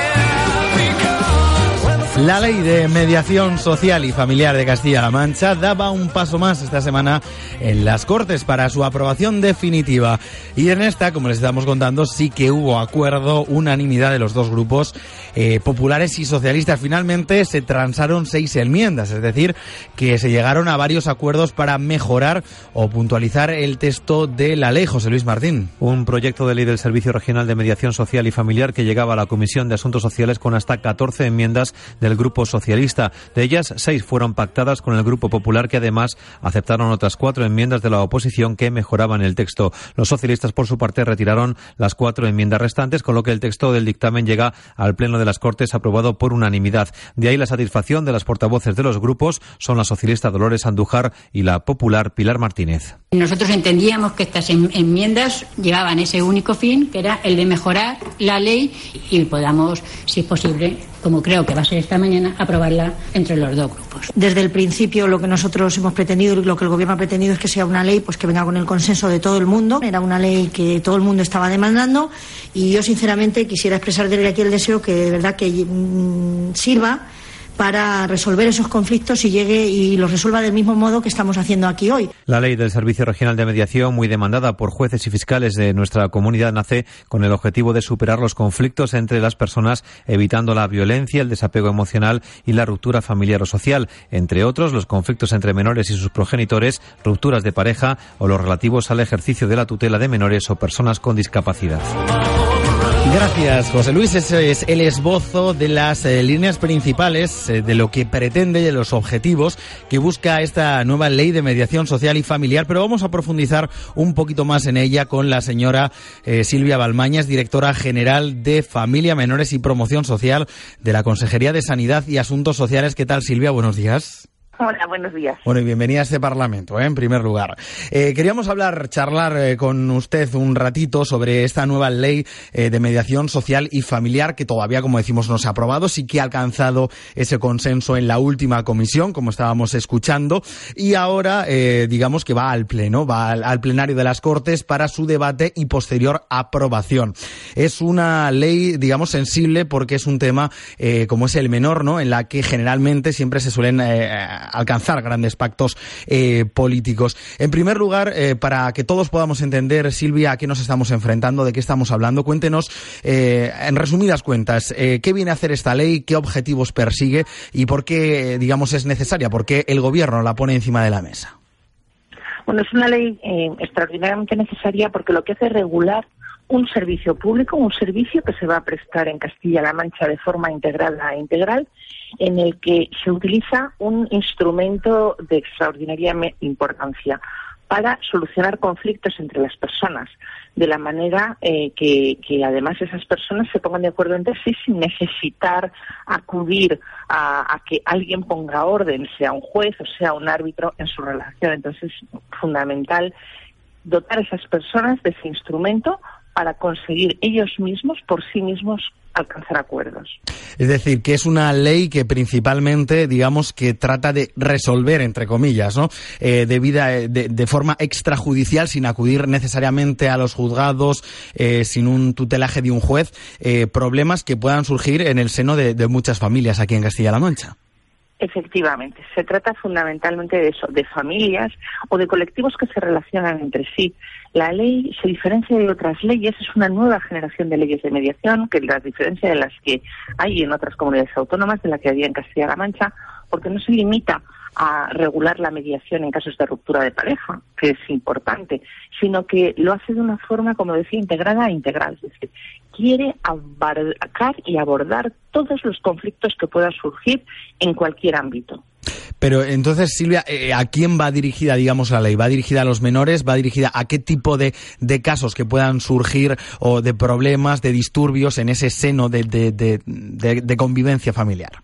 Speaker 4: La ley de mediación social y familiar de Castilla-La Mancha daba un paso más esta semana en las Cortes para su aprobación definitiva. Y en esta, como les estamos contando, sí que hubo acuerdo, unanimidad de los dos grupos eh, populares y socialistas. Finalmente se transaron seis enmiendas, es decir, que se llegaron a varios acuerdos para mejorar o puntualizar el texto de la ley. José Luis Martín.
Speaker 15: Un proyecto de ley del Servicio Regional de Mediación Social y Familiar que llegaba a la Comisión de Asuntos Sociales con hasta 14 enmiendas del Grupo Socialista. De ellas, seis fueron pactadas con el Grupo Popular, que además aceptaron otras cuatro enmiendas de la oposición que mejoraban el texto. Los socialistas, por su parte, retiraron las cuatro enmiendas restantes, con lo que el texto del dictamen llega al Pleno de las Cortes aprobado por unanimidad. De ahí la satisfacción de las portavoces de los grupos son la socialista Dolores Andújar y la popular Pilar Martínez.
Speaker 16: Nosotros entendíamos que estas enmiendas llevaban ese único fin, que era el de mejorar la ley y podamos, si es posible, como creo que va a ser esta mañana, aprobarla entre los dos grupos.
Speaker 17: Desde el principio lo que nosotros hemos pretendido y lo que el gobierno ha pretendido es que sea una ley pues que venga con el consenso de todo el mundo. Era una ley que todo el mundo estaba demandando y yo sinceramente quisiera expresar desde aquí el deseo que de verdad que mmm, sirva para resolver esos conflictos y llegue y los resuelva del mismo modo que estamos haciendo aquí hoy.
Speaker 15: La ley del Servicio Regional de Mediación, muy demandada por jueces y fiscales de nuestra comunidad, nace con el objetivo de superar los conflictos entre las personas, evitando la violencia, el desapego emocional y la ruptura familiar o social, entre otros los conflictos entre menores y sus progenitores, rupturas de pareja o los relativos al ejercicio de la tutela de menores o personas con discapacidad.
Speaker 4: Gracias, José Luis. Ese es el esbozo de las eh, líneas principales eh, de lo que pretende y de los objetivos que busca esta nueva ley de mediación social y familiar. Pero vamos a profundizar un poquito más en ella con la señora eh, Silvia Balmañas, directora general de Familia, Menores y Promoción Social de la Consejería de Sanidad y Asuntos Sociales. ¿Qué tal, Silvia? Buenos días.
Speaker 18: Hola, buenos días.
Speaker 4: Bueno, y bienvenida a este Parlamento, ¿eh? en primer lugar. Eh, queríamos hablar, charlar eh, con usted un ratito sobre esta nueva ley eh, de mediación social y familiar que todavía, como decimos, no se ha aprobado. Sí que ha alcanzado ese consenso en la última comisión, como estábamos escuchando, y ahora, eh, digamos que va al pleno, va al, al plenario de las Cortes para su debate y posterior aprobación. Es una ley, digamos, sensible porque es un tema como es el menor, ¿no? En la que generalmente siempre se suelen alcanzar grandes pactos eh, políticos. En primer lugar, eh, para que todos podamos entender, Silvia, a qué nos estamos enfrentando, de qué estamos hablando, cuéntenos, eh, en resumidas cuentas, eh, qué viene a hacer esta ley, qué objetivos persigue y por qué, digamos, es necesaria, por qué el Gobierno la pone encima de la mesa.
Speaker 18: Bueno, es una ley eh, extraordinariamente necesaria porque lo que hace es regular un servicio público, un servicio que se va a prestar en Castilla-La Mancha de forma integrada e integral, en el que se utiliza un instrumento de extraordinaria importancia para solucionar conflictos entre las personas, de la manera eh, que, que además esas personas se pongan de acuerdo entre sí sin necesitar acudir a, a que alguien ponga orden, sea un juez o sea un árbitro en su relación. Entonces es fundamental dotar a esas personas de ese instrumento para conseguir ellos mismos, por sí mismos, alcanzar acuerdos.
Speaker 4: Es decir, que es una ley que principalmente, digamos, que trata de resolver, entre comillas, ¿no? Eh, de, vida, eh, de, forma extrajudicial, sin acudir necesariamente a los juzgados, eh, sin un tutelaje de un juez, problemas que puedan surgir en el seno de, de muchas familias aquí en Castilla-La Mancha.
Speaker 18: Efectivamente, se trata fundamentalmente de eso, de familias o de colectivos que se relacionan entre sí. La ley se diferencia de otras leyes, es una nueva generación de leyes de mediación, que las diferencia de las que hay en otras comunidades autónomas, de la que había en Castilla-La Mancha, porque no se limita a regular la mediación en casos de ruptura de pareja, que es importante, sino que lo hace de una forma, como decía, integrada e integral. Es decir, quiere abarcar y abordar todos los conflictos que puedan surgir en cualquier ámbito.
Speaker 4: Pero entonces, Silvia, eh, ¿a quién va dirigida, digamos, la ley? ¿Va dirigida a los menores? ¿Va dirigida a qué tipo de, de casos que puedan surgir o de problemas, de disturbios en ese seno de, de, convivencia familiar?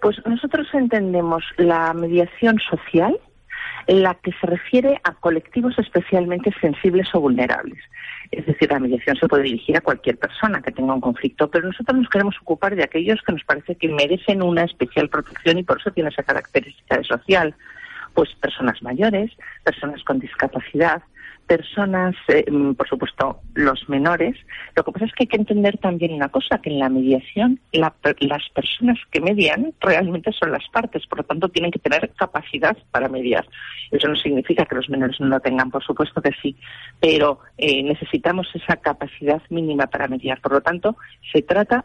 Speaker 18: Pues nosotros entendemos la mediación social la que se refiere a colectivos especialmente sensibles o vulnerables. Es decir, la mediación se puede dirigir a cualquier persona que tenga un conflicto, pero nosotros nos queremos ocupar de aquellos que nos parece que merecen una especial protección y por eso tiene esa característica de social. Pues personas mayores, personas con discapacidad, personas, eh, mm, por supuesto, los menores. Lo que pasa es que hay que entender también una cosa, que en la mediación la las personas que median realmente son las partes, por lo tanto tienen que tener capacidad para mediar. Eso no significa que los menores no lo tengan, por supuesto que sí, pero eh, necesitamos esa capacidad mínima para mediar. Por lo tanto, se trata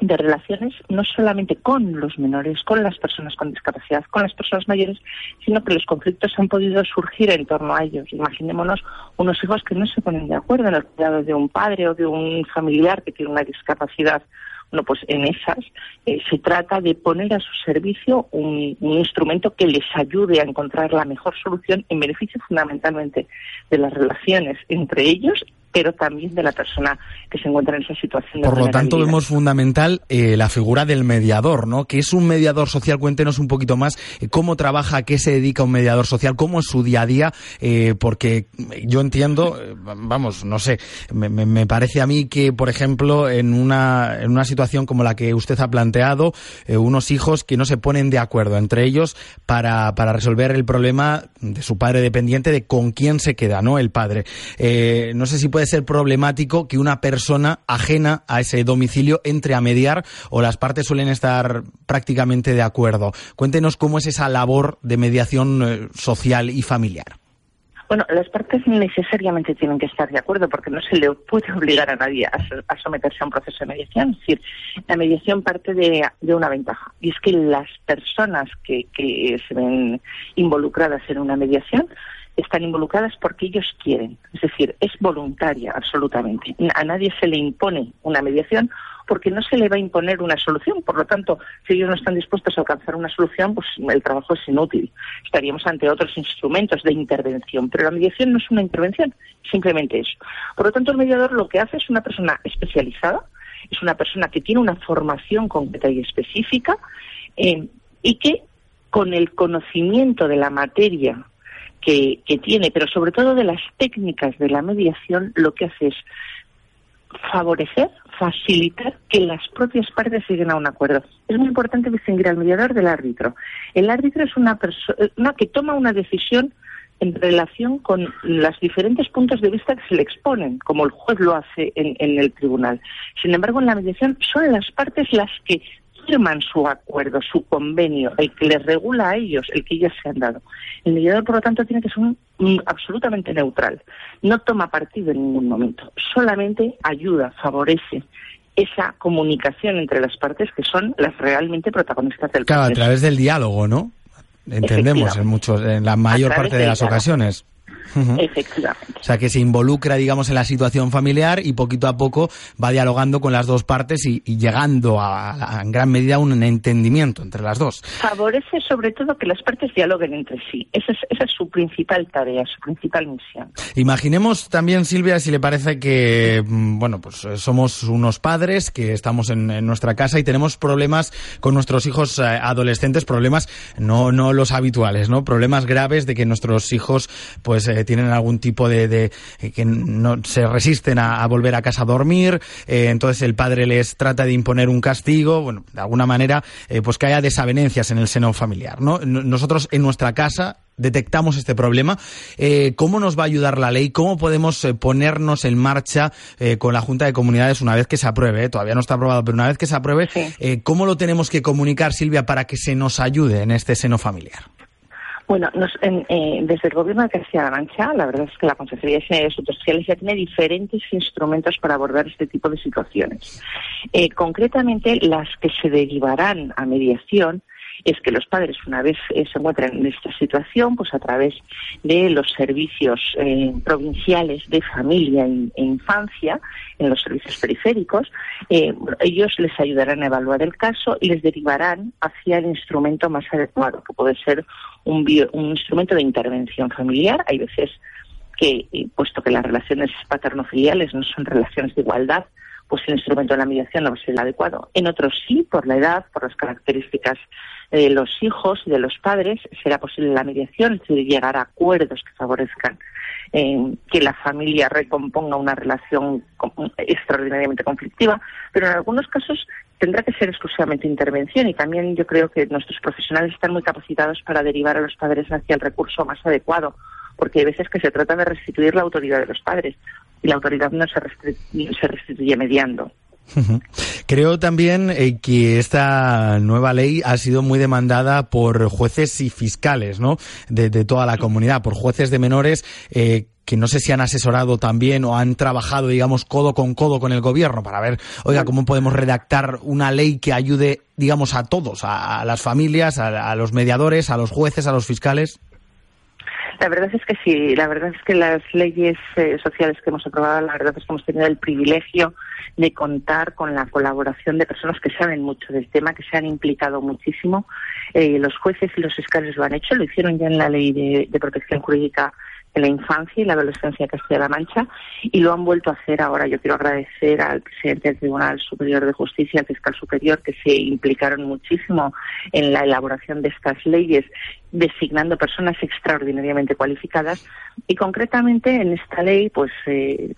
Speaker 18: de relaciones no solamente con los menores, con las personas con discapacidad, con las personas mayores, sino que los conflictos han podido surgir en torno a ellos. Imaginémonos unos hijos que no se ponen de acuerdo en el cuidado de un padre o de un familiar que tiene una discapacidad. Bueno, pues en esas eh, se trata de poner a su servicio un, un instrumento que les ayude a encontrar la mejor solución en beneficio fundamentalmente de las relaciones entre ellos, pero también de la persona que se encuentra en esa situación de
Speaker 4: Por lo tanto, vemos fundamental eh, la figura del mediador, ¿no? Que es un mediador social. Cuéntenos un poquito más eh, cómo trabaja, a qué se dedica un mediador social, cómo es su día a día, eh, porque yo entiendo, eh, vamos, no sé, me, me- me parece a mí que, por ejemplo, en una, en una situación como la que usted ha planteado, unos hijos que no se ponen de acuerdo entre ellos para, para resolver el problema de su padre dependiente, de con quién se queda, ¿no? El padre. No sé si puede ser problemático que una persona ajena a ese domicilio entre a mediar o las partes suelen estar prácticamente de acuerdo. Cuéntenos cómo es esa labor de mediación eh, social y familiar.
Speaker 18: Bueno, las partes necesariamente tienen que estar de acuerdo porque no se le puede obligar a nadie a, so- a someterse a un proceso de mediación. Es decir, la mediación parte de, de una ventaja y es que las personas que, que se ven involucradas en una mediación están involucradas porque ellos quieren. Es decir, es voluntaria absolutamente. A nadie se le impone una mediación porque no se le va a imponer una solución. Por lo tanto, si ellos no están dispuestos a alcanzar una solución, pues el trabajo es inútil. Estaríamos ante otros instrumentos de intervención. Pero la mediación no es una intervención, simplemente eso. Por lo tanto, el mediador lo que hace es una persona especializada, es una persona que tiene una formación concreta y específica eh, y que con el conocimiento de la materia que, tiene, pero sobre todo de las técnicas de la mediación, lo que hace es favorecer, facilitar que las propias partes lleguen a un acuerdo. Es muy importante distinguir al mediador del árbitro. El árbitro es una persona que toma una decisión en relación con los diferentes puntos de vista que se le exponen, como el juez lo hace en, en el tribunal. Sin embargo, en la mediación son las partes las que firman su acuerdo, su convenio, el que les regula a ellos, el que ellos se han dado. El mediador, por lo tanto, tiene que ser un, un, absolutamente neutral. No toma partido en ningún momento. Solamente ayuda, favorece esa comunicación entre las partes que son las realmente protagonistas del
Speaker 4: Claro, a
Speaker 18: proceso.
Speaker 4: través del diálogo, ¿no? Entendemos en muchos, en la mayor parte de las
Speaker 18: diálogo. Efectivamente.
Speaker 4: O sea, que se involucra, digamos, en la situación familiar y poquito a poco va dialogando con las dos partes y, y llegando a, a- en gran medida a un entendimiento entre las dos.
Speaker 18: Favorece sobre todo que las partes dialoguen entre sí. Esa es, esa es su principal tarea, su principal misión.
Speaker 4: Imaginemos también, Silvia, si le parece que, mm, bueno, pues eh, somos unos padres que estamos en, en nuestra casa y tenemos problemas con nuestros hijos eh, adolescentes, problemas no, no los habituales, ¿no? Problemas graves de que nuestros hijos, pues, eh, tienen algún tipo de, de- eh, que no se resisten a, a volver a casa a dormir, eh, entonces el padre les trata de imponer un castigo, bueno, de alguna manera, eh, pues que haya desavenencias en el seno familiar, ¿no? Nosotros en nuestra casa detectamos este problema, eh, ¿cómo nos va a ayudar la ley? ¿Cómo podemos eh, ponernos en marcha eh, con la Junta de Comunidades una vez que se apruebe? eh? Todavía no está aprobado, pero una vez que se apruebe, eh, ¿cómo lo tenemos que comunicar, Silvia, para que se nos ayude en este seno familiar?
Speaker 18: Bueno, nos- en- eh, desde el Gobierno de Castilla-La Mancha, la verdad es que la Consejería de Asuntos Sociales ya tiene diferentes instrumentos para abordar este tipo de situaciones. Eh, concretamente, las que se derivarán a mediación es que los padres, una vez eh, se encuentran en esta situación, pues a través de los servicios eh, provinciales de familia e, e infancia, en los servicios periféricos, eh, ellos les ayudarán a evaluar el caso y les derivarán hacia el instrumento más adecuado, que puede ser un, bio- un instrumento de intervención familiar. Hay veces que, puesto que las relaciones paterno-filiales no son relaciones de igualdad, pues el instrumento de la mediación no va a ser el adecuado. En otros sí, por la edad, por las características de los hijos y de los padres, será posible la mediación, es decir, llegar a acuerdos que favorezcan eh, que la familia recomponga una relación extraordinariamente conflictiva, pero en algunos casos tendrá que ser exclusivamente intervención y también yo creo que nuestros profesionales están muy capacitados para derivar a los padres hacia el recurso más adecuado, porque hay veces que se trata de restituir la autoridad de los padres y la autoridad no se, restituye mediando.
Speaker 4: Creo también eh, que esta nueva ley ha sido muy demandada por jueces y fiscales, ¿no? De, toda la comunidad, por jueces de menores eh, que no sé si han asesorado también o han trabajado, digamos, codo con codo con el gobierno para ver, oiga, cómo podemos redactar una ley que ayude, digamos, a todos, a, las familias, a los mediadores, a los jueces, a los fiscales.
Speaker 18: La verdad es que sí, la verdad es que las leyes eh, sociales que hemos aprobado, la verdad es que hemos tenido el privilegio de contar con la colaboración de personas que saben mucho del tema, que se han implicado muchísimo. Eh, los jueces y los fiscales lo han hecho, lo hicieron ya en la ley de, de protección jurídica de la infancia y la adolescencia de Castilla-La Mancha y lo han vuelto a hacer ahora. Yo quiero agradecer al presidente del Tribunal Superior de Justicia, al fiscal superior, que se implicaron muchísimo en la elaboración de estas leyes, designando personas extraordinariamente cualificadas y concretamente en esta ley, pues eh,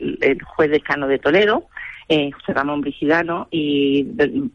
Speaker 18: el, juez decano de Toledo, eh, José Ramón Brigidano y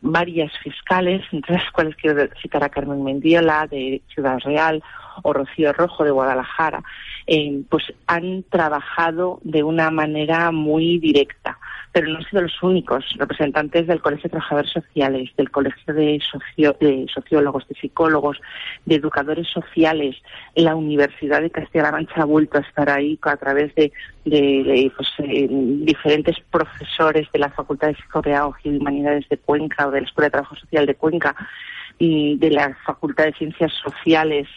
Speaker 18: varias fiscales, entre las cuales quiero citar a Carmen Mendiola de Ciudad Real o Rocío Rojo de Guadalajara, eh, pues han trabajado de una manera muy directa, pero no han sido los únicos representantes del Colegio de Trabajadores Sociales, del Colegio de, socio- de Sociólogos, de Psicólogos, de Educadores Sociales. La Universidad de Castilla-La Mancha ha vuelto a estar ahí a través de, de- pues, eh, diferentes profesores de la Facultad de Psicopedagogía y Humanidades de Cuenca o de la Escuela de Trabajo Social de Cuenca de la Facultad de Ciencias Sociales,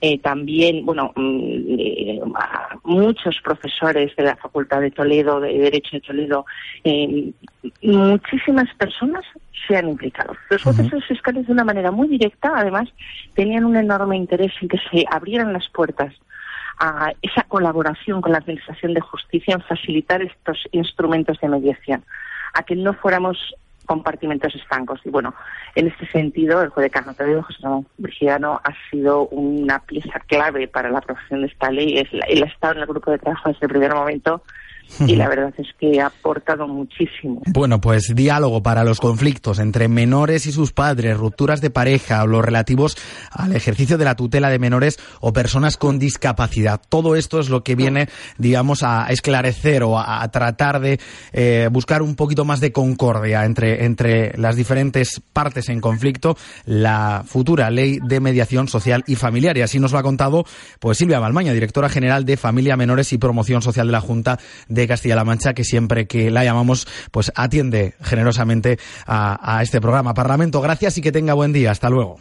Speaker 18: eh, también, bueno, mm, eh, muchos profesores de la Facultad de Toledo, de Derecho de Toledo, eh, muchísimas personas se han implicado. Los jueces los fiscales de una manera muy directa, además, tenían un enorme interés en que se abrieran las puertas a esa colaboración con la Administración de Justicia en facilitar estos instrumentos de mediación, a que no fuéramos compartimentos estancos. Y bueno, en este sentido, el juez de Carnotero, José Ramón ha sido una pieza clave para la aprobación de esta ley. Él ha estado en el grupo de trabajo desde el primer momento y la verdad es que ha aportado muchísimo.
Speaker 4: Bueno, pues diálogo para los conflictos entre menores y sus padres, rupturas de pareja o los relativos al ejercicio de la tutela de menores o personas con discapacidad. Todo esto es lo que viene, digamos, a esclarecer o a, tratar de eh, buscar un poquito más de concordia entre, entre las diferentes partes en conflicto, la futura ley de mediación social y familiar. Y así nos lo ha contado pues Silvia Balmaña, directora general de Familia, Menores y Promoción Social de la Junta de Castilla-La Mancha, que siempre que la llamamos, pues atiende generosamente a, a este programa. Parlamento, gracias y que tenga buen día. Hasta luego.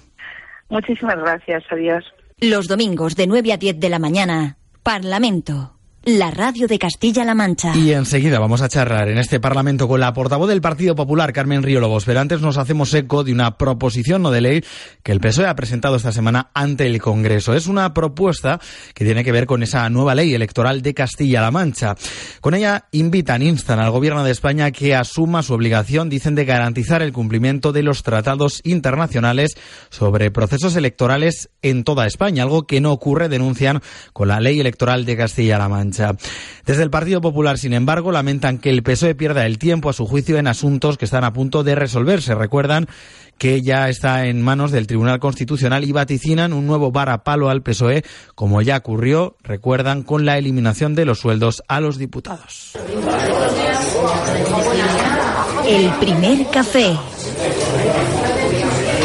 Speaker 18: Muchísimas gracias. Adiós.
Speaker 2: Los domingos de 9 a 10 de la mañana, Parlamento la radio de Castilla-La Mancha.
Speaker 4: Y enseguida vamos a charlar en este Parlamento con la portavoz del Partido Popular, Carmen Río Lobos. Pero antes nos hacemos eco de una proposición no de ley que el PSOE ha presentado esta semana ante el Congreso. Es una propuesta que tiene que ver con esa nueva ley electoral de Castilla-La Mancha. Con ella invitan, instan al Gobierno de España que asuma su obligación, dicen, de garantizar el cumplimiento de los tratados internacionales sobre procesos electorales en toda España, algo que no ocurre, denuncian, con la ley electoral de Castilla-La Mancha. Desde el Partido Popular, sin embargo, lamentan que el PSOE pierda el tiempo a su juicio en asuntos que están a punto de resolverse. Recuerdan que ya está en manos del Tribunal Constitucional y vaticinan un nuevo varapalo al PSOE, como ya ocurrió, recuerdan, con la eliminación de los sueldos a los diputados.
Speaker 2: El primer café.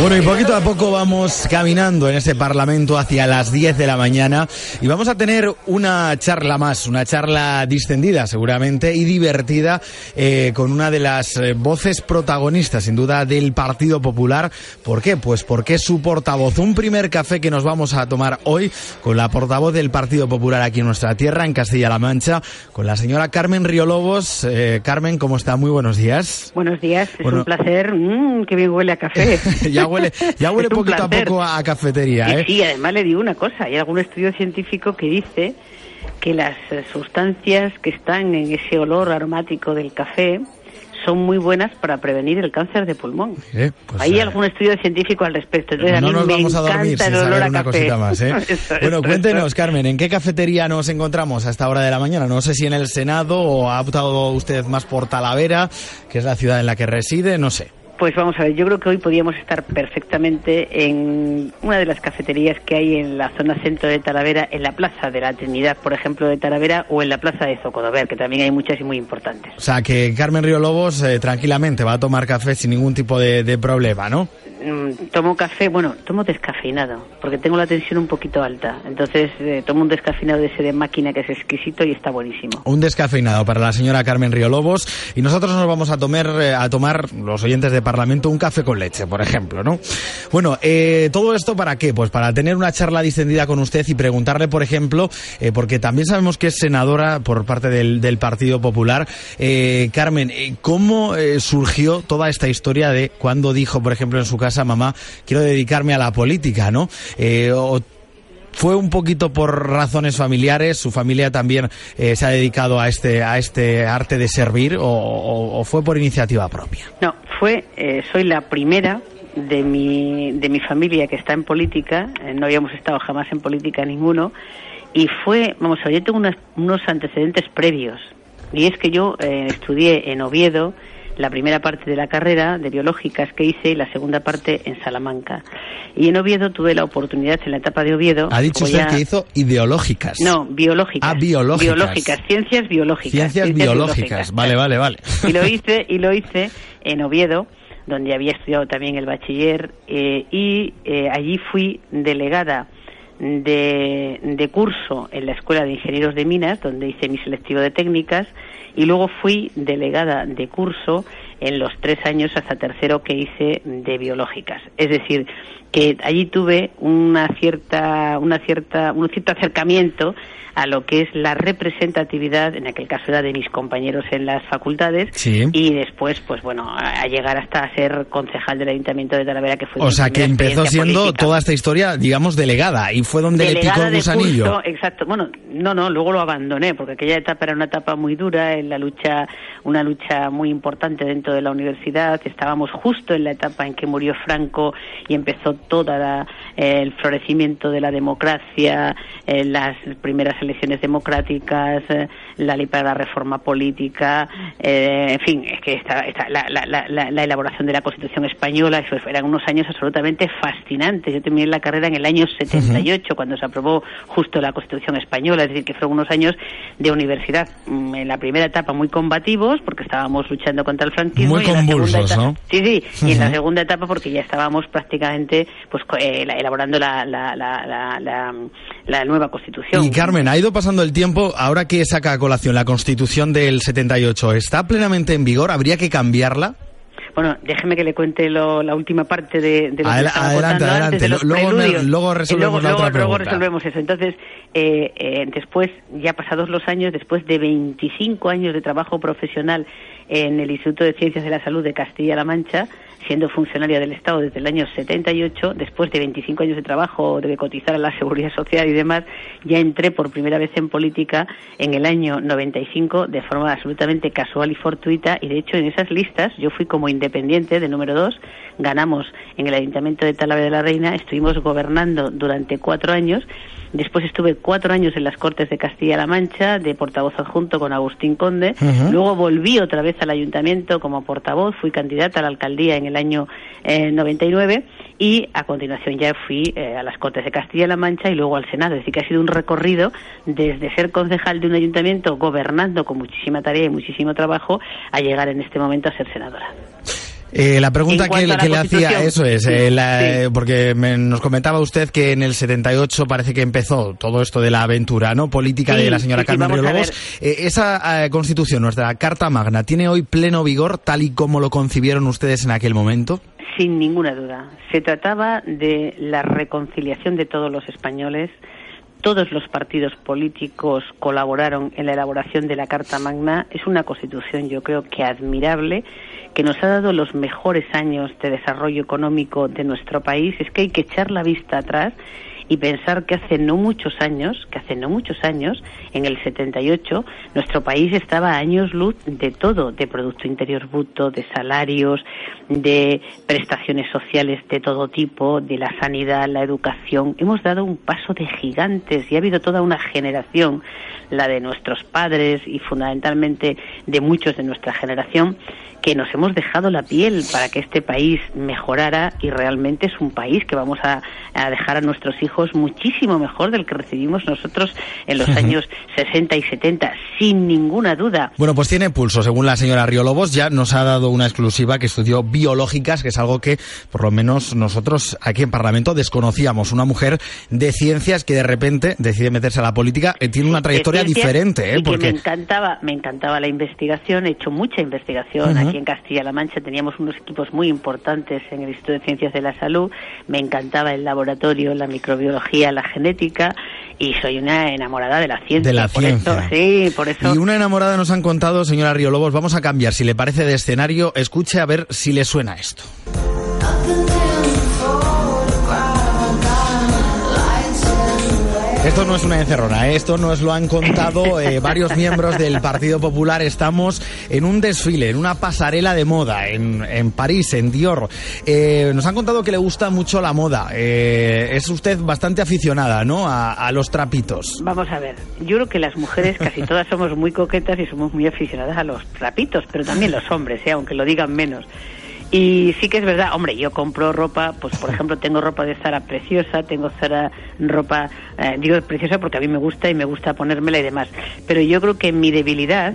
Speaker 4: Bueno, y poquito a poco vamos caminando en ese Parlamento hacia las 10 de la mañana y vamos a tener una charla más, una charla distendida seguramente y divertida eh, con una de las eh, voces protagonistas sin duda del Partido Popular. ¿Por qué? Pues porque es su portavoz. Un primer café que nos vamos a tomar hoy con la portavoz del Partido Popular aquí en nuestra tierra, en Castilla-La Mancha, con la señora Carmen Riolobos. Eh, Carmen, ¿cómo está? Muy buenos días.
Speaker 19: Buenos días, es un placer. Mmm, qué bien huele a café.
Speaker 4: ya huele, ya huele poquito a poco a, cafetería. ¿eh?
Speaker 19: Sí, además le digo una cosa, hay algún estudio científico que dice que las eh, sustancias que están en ese olor aromático del café son muy buenas para prevenir el cáncer de pulmón.
Speaker 4: Eh, pues,
Speaker 19: Hay algún estudio científico al respecto.
Speaker 4: no nos vamos a dormir sin saber una cosita más. ¿eh? bueno, cuéntenos, Carmen, ¿en qué cafetería nos encontramos a esta hora de la mañana? No sé si en el Senado o ha optado usted más por Talavera, que es la ciudad en la que reside, no sé.
Speaker 19: Pues vamos a ver, yo creo que hoy podríamos estar perfectamente en una de las cafeterías que hay en la zona centro de Talavera, en la Plaza de la Trinidad, por ejemplo, de Talavera, o en la Plaza de Zocodover, que también hay muchas y muy importantes.
Speaker 4: O sea, que Carmen Río Lobos eh, tranquilamente va a tomar café sin ningún tipo de, problema, ¿no?
Speaker 19: Mm, tomo café, bueno, tomo descafeinado, porque tengo la tensión un poquito alta. Entonces eh, tomo un descafeinado de ese de máquina que es exquisito y está buenísimo.
Speaker 4: Un descafeinado para la señora Carmen Río Lobos. Y nosotros nos vamos a, tomar, eh, a tomar, los oyentes de Parlamento un café con leche, por ejemplo, ¿no? Bueno, eh, ¿todo esto para qué? Pues para tener una charla distendida con usted y preguntarle, por ejemplo, eh, porque también sabemos que es senadora por parte del, Partido Popular. Carmen, ¿cómo surgió toda esta historia de cuando dijo, por ejemplo, en su casa, mamá, quiero dedicarme a la política, ¿no? fue un poquito por razones familiares, su familia también eh, se ha dedicado a este, a este arte de servir o, fue por iniciativa propia.
Speaker 19: No, fue, eh, soy la primera de mi, de mi familia que está en política, eh, no habíamos estado jamás en política ninguno, y fue, vamos yo tengo unos antecedentes previos, y es que yo estudié en Oviedo, la primera parte de la carrera de biológicas que hice y la segunda parte en Salamanca. Y en Oviedo tuve la oportunidad en la etapa de Oviedo.
Speaker 4: Ha dicho usted que hizo ideológicas.
Speaker 19: No, biológicas.
Speaker 4: Ah, biológicas.
Speaker 19: Biológicas, ciencias biológicas.
Speaker 4: Ciencias, biológicas. Vale, vale, vale.
Speaker 19: Y lo hice, y lo hice en Oviedo donde había estudiado también el bachiller eh, y eh, allí fui delegada de, de curso en la Escuela de Ingenieros de Minas, donde hice mi selectivo de técnicas y luego fui delegada de curso en los tres años hasta tercero que hice de biológicas. Es decir, que allí tuve una cierta, una cierta, un cierto acercamiento a lo que es la representatividad, en aquel caso era de mis compañeros en las facultades,
Speaker 4: Sí.
Speaker 19: y después, pues bueno, a llegar hasta ser concejal del Ayuntamiento de Talavera, que fue
Speaker 4: O sea, que empezó siendo
Speaker 19: política.
Speaker 4: toda esta historia, digamos, delegada, y fue donde le picó
Speaker 19: Delegada
Speaker 4: el gusanillo.
Speaker 19: curso, exacto. Bueno, no, no, luego lo abandoné porque aquella etapa era una etapa muy dura, en la lucha, una lucha muy importante dentro de la universidad. Estábamos justo en la etapa en que murió Franco y empezó eh, el florecimiento de la democracia, eh, las primeras elecciones democráticas, eh, la ley para la reforma política, eh, en fin, es que esta, esta- la, la- la- la- la elaboración de la Constitución española, eso eran unos años absolutamente fascinantes. Yo terminé la carrera en el año 78, cuando se aprobó justo la Constitución española, es decir, que fueron unos años de universidad, mm, en la primera etapa muy combativos, porque estábamos luchando contra el franquismo.
Speaker 4: Muy
Speaker 19: y en la segunda etapa-
Speaker 4: ¿no?
Speaker 19: Sí, sí, y en la segunda etapa porque ya estábamos prácticamente pues eh, la- elaborando la, la, la, la, la- la nueva Constitución.
Speaker 4: Y Carmen, ha ido pasando el tiempo, ahora que saca a colación la Constitución del 78, ¿está plenamente en vigor? ¿Habría que cambiarla?
Speaker 19: Bueno, déjeme que le cuente lo- la última parte de, de lo
Speaker 4: Adela-
Speaker 19: que estaba
Speaker 4: adelante,
Speaker 19: antes
Speaker 4: adelante. Luego me- luego resolvemos la otra
Speaker 19: luego
Speaker 4: pregunta.
Speaker 19: resolvemos eso. Entonces, eh, eh, después, ya pasados los años, después de 25 años de trabajo profesional en el Instituto de Ciencias de la Salud de Castilla-La Mancha, siendo funcionaria del Estado desde el año 78, después de 25 años de trabajo, de cotizar a la Seguridad Social y demás, ya entré por primera vez en política en el año 95 de forma absolutamente casual y fortuita. Y de hecho en esas listas yo fui como independiente de número dos, ganamos en el Ayuntamiento de Talavera de la Reina, estuvimos gobernando durante cuatro años Después estuve cuatro años en las Cortes de Castilla-La Mancha, de portavoz adjunto con Agustín Conde. Luego volví otra vez al ayuntamiento como portavoz, fui candidata a la alcaldía en el año eh, 99 y a continuación ya fui eh, a las Cortes de Castilla-La Mancha y luego al Senado. Es decir, que ha sido un recorrido desde ser concejal de un ayuntamiento gobernando con muchísima tarea y muchísimo trabajo a llegar en este momento a ser senadora.
Speaker 4: Eh, la pregunta que,
Speaker 19: la
Speaker 4: le hacía, eso es, eh, la-
Speaker 19: sí.
Speaker 4: eh, porque me- nos comentaba usted que en el 78 parece que empezó todo esto de la aventura no política
Speaker 19: Sí,
Speaker 4: de la señora
Speaker 19: sí,
Speaker 4: Carmen
Speaker 19: vamos a
Speaker 4: Riolobos. Eh, esa eh, constitución, nuestra Carta Magna, ¿tiene hoy pleno vigor tal y como lo concibieron ustedes en aquel momento?
Speaker 19: Sin ninguna duda. Se trataba de la reconciliación de todos los españoles. Todos los partidos políticos colaboraron en la elaboración de la Carta Magna. Es una constitución, yo creo que admirable, que nos ha dado los mejores años de desarrollo económico de nuestro país. Es que hay que echar la vista atrás y pensar que hace no muchos años, que hace no muchos años, en el 78, nuestro país estaba a años luz de todo, de Producto Interior Bruto, de salarios, de prestaciones sociales de todo tipo, de la sanidad, la educación. Hemos dado un paso de gigantes y ha habido toda una generación, la de nuestros padres y fundamentalmente de muchos de nuestra generación, que nos hemos dejado la piel para que este país mejorara y realmente es un país que vamos a, a dejar a nuestros hijos muchísimo mejor del que recibimos nosotros en los años 60 y 70, sin ninguna duda.
Speaker 4: Bueno, pues tiene pulso, según la señora Riolobos, ya nos ha dado una exclusiva que estudió biológicas, que es algo que por lo menos nosotros aquí en Parlamento desconocíamos. Una mujer de ciencias que de repente decide meterse a la política, eh, tiene una trayectoria diferente, ¿eh?
Speaker 19: y que me
Speaker 4: Porque
Speaker 19: encantaba, me encantaba la investigación, he hecho mucha investigación aquí en Castilla-La Mancha, teníamos unos equipos muy importantes en el Instituto de Ciencias de la Salud, me encantaba el laboratorio, la microbiología, la genética y soy una enamorada de la ciencia.
Speaker 4: De la
Speaker 19: por
Speaker 4: ciencia.
Speaker 19: Eso, sí, por eso.
Speaker 4: Y una enamorada nos han contado, señora Riolobos, vamos a cambiar, si le parece, de escenario, escuche a ver si le suena esto. Esto no es una encerrona, ¿eh? esto nos lo han contado eh, varios miembros del Partido Popular. Estamos en un desfile, en una pasarela de moda, en, en París, en Dior. Eh, nos han contado que le gusta mucho la moda. Eh, es usted bastante aficionada, ¿no? A, a los trapitos.
Speaker 19: Vamos a ver, yo creo que las mujeres casi todas somos muy coquetas y somos muy aficionadas a los trapitos, pero también los hombres, ¿eh? aunque lo digan menos. Y sí que es verdad, hombre, yo compro ropa, pues por ejemplo tengo ropa de Zara preciosa, tengo Zara ropa, eh, digo preciosa porque a mí me gusta y me gusta ponérmela y demás. Pero yo creo que mi debilidad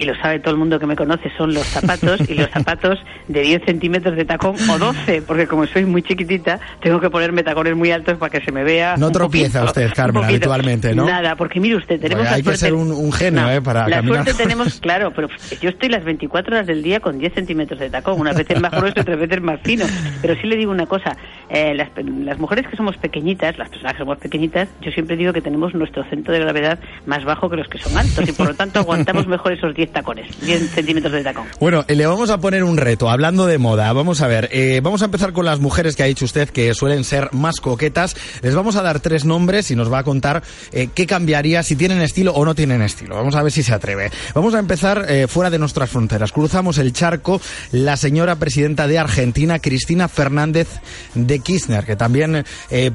Speaker 19: y lo sabe todo el mundo que me conoce, son los zapatos y los zapatos de 10 centímetros de tacón o 12, porque como soy muy chiquitita, tengo que ponerme tacones muy altos para que se me vea.
Speaker 4: No tropieza
Speaker 19: poquito,
Speaker 4: usted, Carmen, habitualmente, ¿no?
Speaker 19: Nada, porque mire usted, tenemos la
Speaker 4: hay que ser un, un genio,
Speaker 19: No,
Speaker 4: ¿eh? Para
Speaker 19: la
Speaker 4: caminar.
Speaker 19: suerte tenemos, claro, pero yo estoy las 24 horas del día con 10 centímetros de tacón, unas veces más grueso y otras veces más fino. Pero sí le digo una cosa, eh, las, las mujeres que somos pequeñitas, las personas que somos pequeñitas, yo siempre digo que tenemos nuestro centro de gravedad más bajo que los que son altos y por lo tanto aguantamos mejor esos 10 tacones, 10 centímetros de tacón.
Speaker 4: Bueno, eh, le vamos a poner un reto, hablando de moda. Vamos a ver, eh, vamos a empezar con las mujeres que ha dicho usted que suelen ser más coquetas. Les vamos a dar tres nombres y nos va a contar eh, qué cambiaría, si tienen estilo o no tienen estilo. Vamos a ver si se atreve. Vamos a empezar eh, fuera de nuestras fronteras. Cruzamos el charco, la señora presidenta de Argentina, Cristina Fernández de Kirchner, que también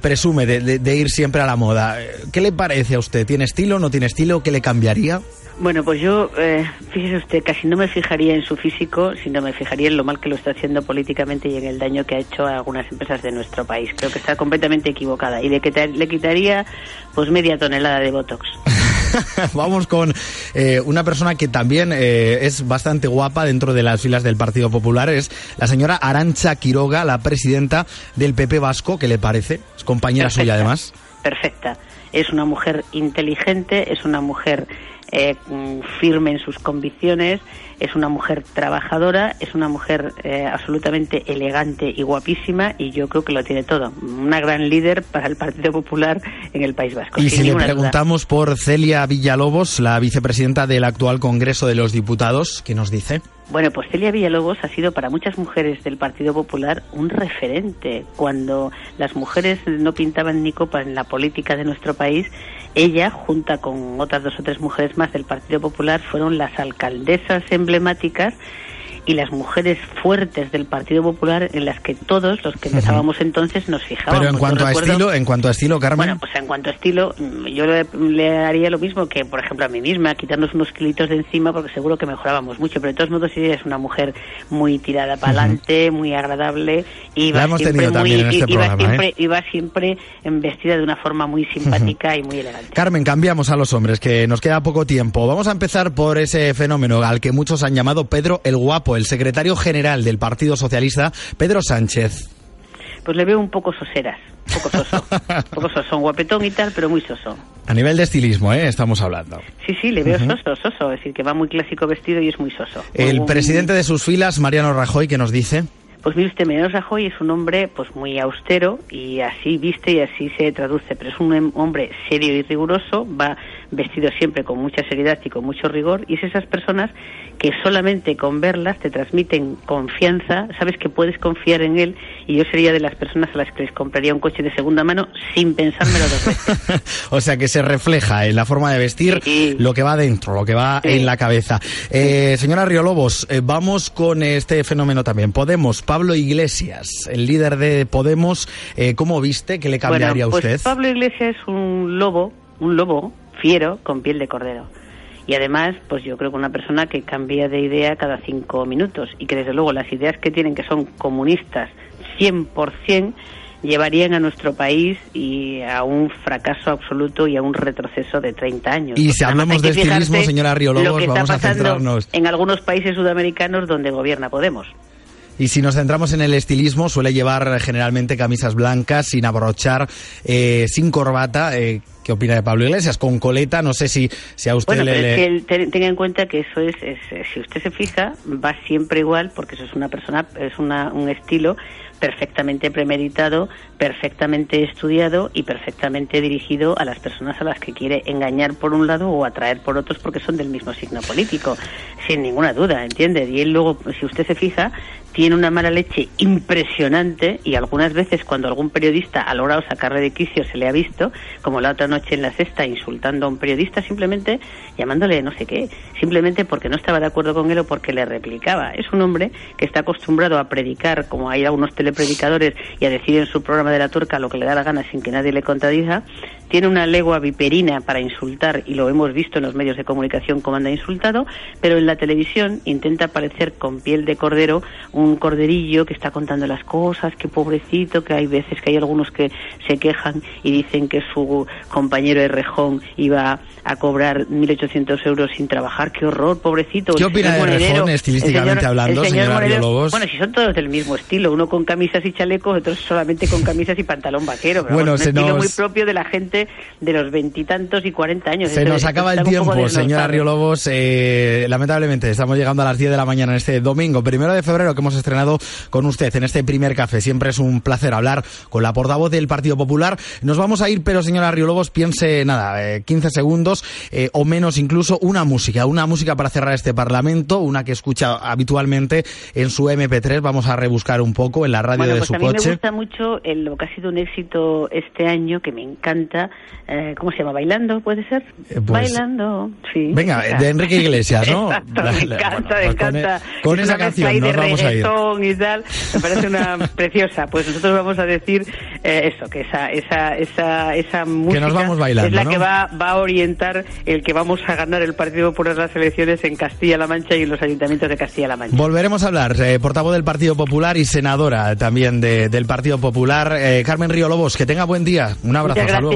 Speaker 4: presume de, de- de ir siempre a la moda. ¿Qué le parece a usted? ¿Tiene estilo, no tiene estilo? ¿Qué le cambiaría?
Speaker 19: Bueno, pues yo, eh, fíjese usted, casi no me fijaría en su físico, sino me fijaría en lo mal que lo está haciendo políticamente y en el daño que ha hecho a algunas empresas de nuestro país. Creo que está completamente equivocada y le, le quitaría pues media tonelada de Botox.
Speaker 4: Vamos con eh, una persona que también eh, es bastante guapa dentro de las filas del Partido Popular. Es la señora Arancha Quiroga, la presidenta del PP Vasco. ¿Qué le parece? Es compañera
Speaker 19: Perfecta.
Speaker 4: suya, además.
Speaker 19: Perfecta. Es una mujer inteligente, es una mujer eh, firme en sus convicciones, es una mujer trabajadora, es una mujer eh, absolutamente elegante y guapísima y yo creo que lo tiene todo. Una gran líder para el Partido Popular en el País Vasco.
Speaker 4: Y si le
Speaker 19: duda.
Speaker 4: preguntamos por Celia Villalobos, la vicepresidenta del actual Congreso de los Diputados, ¿qué nos dice?
Speaker 19: Bueno, pues Celia Villalobos ha sido para muchas mujeres del Partido Popular un referente. Cuando las mujeres no pintaban ni copa en la política de nuestro país, ella, junta con otras dos o tres mujeres más del Partido Popular, fueron las alcaldesas emblemáticas y las mujeres fuertes del Partido Popular en las que todos los que empezábamos entonces nos fijábamos.
Speaker 4: Pero en cuanto a
Speaker 19: recuerdo-
Speaker 4: estilo, en cuanto a estilo, Carmen.
Speaker 19: bueno, pues en cuanto a estilo, yo le, le haría lo mismo que, por ejemplo, a mí misma, quitarnos unos kilitos de encima porque seguro que mejorábamos mucho. Pero de todos modos, ella es una mujer muy tirada para adelante, muy agradable y va siempre muy,
Speaker 4: en este programa, ¿eh?
Speaker 19: vestida de una forma muy simpática y muy elegante.
Speaker 4: Carmen, cambiamos a los hombres, que nos queda poco tiempo. Vamos a empezar por ese fenómeno al que muchos han llamado Pedro el Guapo, el secretario general del Partido Socialista, Pedro Sánchez.
Speaker 19: Pues le veo un poco soseras, un poco soso, un poco soso, un guapetón y tal, pero muy soso.
Speaker 4: A nivel de estilismo, ¿eh? estamos hablando.
Speaker 19: Sí, sí, le veo
Speaker 4: Ujú.
Speaker 19: soso, soso, es decir, que va muy clásico vestido y es muy soso.
Speaker 4: El
Speaker 19: Un-
Speaker 4: presidente de sus filas, Mariano Rajoy, que nos dice.
Speaker 19: Pues mire usted, Mariano Rajoy es un hombre pues muy austero y así viste y así se traduce, pero es un hombre serio y riguroso, va vestido siempre con mucha seriedad y con mucho rigor y es esas personas que solamente con verlas te transmiten confianza, sabes que puedes confiar en él y yo sería de las personas a las que les compraría un coche de segunda mano sin pensármelo dos veces.
Speaker 4: O sea, que se refleja en la forma de vestir lo que va dentro, lo que va en la cabeza. Eh, señora Riolobos, eh, vamos con este fenómeno también. Podemos, Pablo Iglesias, el líder de Podemos, eh, ¿cómo viste? ¿Qué le cambiaría
Speaker 19: bueno,
Speaker 4: a usted?
Speaker 19: Pues Pablo Iglesias es un lobo, un lobo fiero con piel de cordero. Y además, pues yo creo que una persona que cambia de idea cada cinco minutos y que desde luego las ideas que tienen, que son comunistas 100%, llevarían a nuestro país y a un fracaso absoluto y a un retroceso de 30 años.
Speaker 4: Y si hablamos de estilismo, señora Riolobos,
Speaker 19: lo que está
Speaker 4: a
Speaker 19: pasando
Speaker 4: centrarnos.
Speaker 19: en algunos países sudamericanos donde gobierna Podemos.
Speaker 4: Y si nos centramos en el estilismo, suele llevar generalmente camisas blancas, sin abrochar, eh, sin corbata. Eh, ¿Qué opina de Pablo Iglesias? Con coleta, no sé si, si a usted
Speaker 19: Bueno,
Speaker 4: le...
Speaker 19: pero es
Speaker 4: le-
Speaker 19: que él ten- tenga en cuenta que eso es, es, si usted se fija, va siempre igual, porque eso es una persona, es una, un estilo perfectamente premeditado, perfectamente estudiado y perfectamente dirigido a las personas a las que quiere engañar por un lado o atraer por otros porque son del mismo signo político, sin ninguna duda, ¿entiende? Y él luego, si usted se fija, tiene una mala leche impresionante y algunas veces cuando algún periodista ha logrado sacarle de quicio se le ha visto, como la otra noche en la sexta insultando a un periodista simplemente llamándole no sé qué, simplemente porque no estaba de acuerdo con él o porque le replicaba. Es un hombre que está acostumbrado a predicar, como hay algunos telepredicadores, y a decir en su programa de la turca lo que le da la gana sin que nadie le contradiga, tiene una legua viperina para insultar y lo hemos visto en los medios de comunicación como anda insultado, pero en la televisión intenta parecer con piel de cordero un corderillo que está contando las cosas, que pobrecito, que hay veces que hay algunos que se quejan y dicen que su compañero de rejón iba a cobrar 1.800 euros sin trabajar, qué horror, pobrecito.
Speaker 4: ¿Qué opina de
Speaker 19: Monedero,
Speaker 4: Rejón,
Speaker 19: el
Speaker 4: estilísticamente
Speaker 19: señor-
Speaker 4: hablando,
Speaker 19: el señor
Speaker 4: señora?
Speaker 19: Bueno, si son todos del mismo estilo, uno con camisas y chalecos, otros solamente con camisas y pantalón vaquero. Pero
Speaker 4: Bueno,
Speaker 19: vamos,
Speaker 4: se
Speaker 19: un estilo muy propio de la gente de los veintitantos y cuarenta años.
Speaker 4: Se
Speaker 19: Esto-
Speaker 4: nos acaba el tiempo, señora. Riolobos. Eh, lamentablemente, estamos llegando a las 10 de la mañana en este domingo, primero de febrero, que hemos estrenado con usted en este primer café. Siempre es un placer hablar con la portavoz del Partido Popular. Nos vamos a ir, pero señora Riolobos, piense, nada, eh, 15 segundos eh, o menos incluso, una música. Una música para cerrar este Parlamento, una que escucha habitualmente en su MP3. Vamos a rebuscar un poco en la radio
Speaker 19: Bueno,
Speaker 4: de
Speaker 19: pues
Speaker 4: su
Speaker 19: a mí me gusta mucho el- lo que ha sido un éxito este año, que me encanta. Eh, ¿Cómo se llama? ¿Bailando? ¿Puede ser?
Speaker 4: Eh, pues-
Speaker 19: Bailando, sí.
Speaker 4: Venga, de Enrique Iglesias, ¿no?
Speaker 19: Exacto,
Speaker 4: La-
Speaker 19: me encanta,
Speaker 4: bueno,
Speaker 19: me
Speaker 4: pues con
Speaker 19: encanta.
Speaker 4: e- con
Speaker 19: Es
Speaker 4: esa canción
Speaker 19: de
Speaker 4: vamos a ir.
Speaker 19: reggaetón y tal, me parece una preciosa. Pues nosotros vamos a decir eh, eso, que esa, esa, esa, esa música
Speaker 4: vamos bailando,
Speaker 19: es la
Speaker 4: ¿no?
Speaker 19: que va, va a orientar el que vamos a ganar el Partido Popular las elecciones en Castilla-La Mancha y en los ayuntamientos de Castilla-La Mancha.
Speaker 4: Volveremos a hablar, eh, portavoz del Partido Popular y senadora también de- del Partido Popular. Eh, Carmen Río Lobos, que tenga buen día. Un abrazo,
Speaker 19: Muchas
Speaker 4: hasta luego.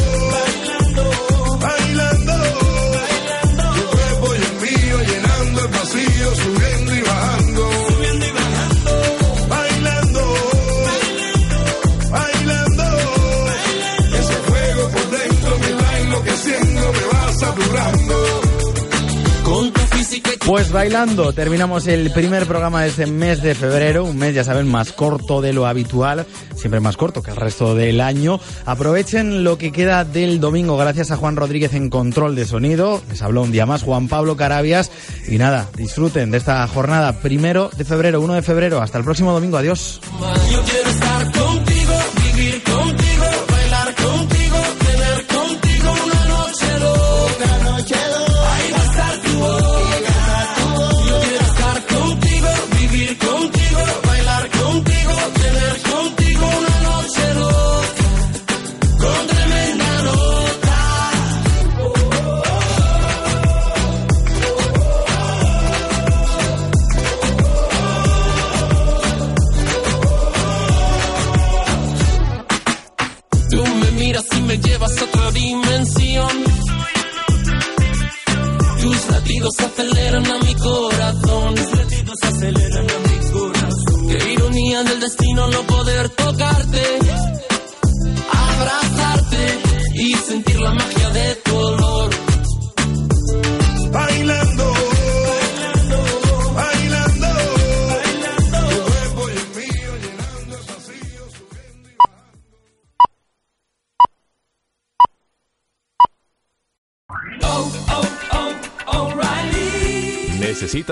Speaker 4: Pues bailando, terminamos el primer programa de este mes de febrero, un mes, ya saben, más corto de lo habitual, siempre más corto que el resto del año. Aprovechen lo que queda del domingo, gracias a Juan Rodríguez en control de sonido. Les habló un día más Juan Pablo Carabias. Y nada, disfruten de esta jornada primero de febrero, 1 de febrero. Hasta el próximo domingo, adiós.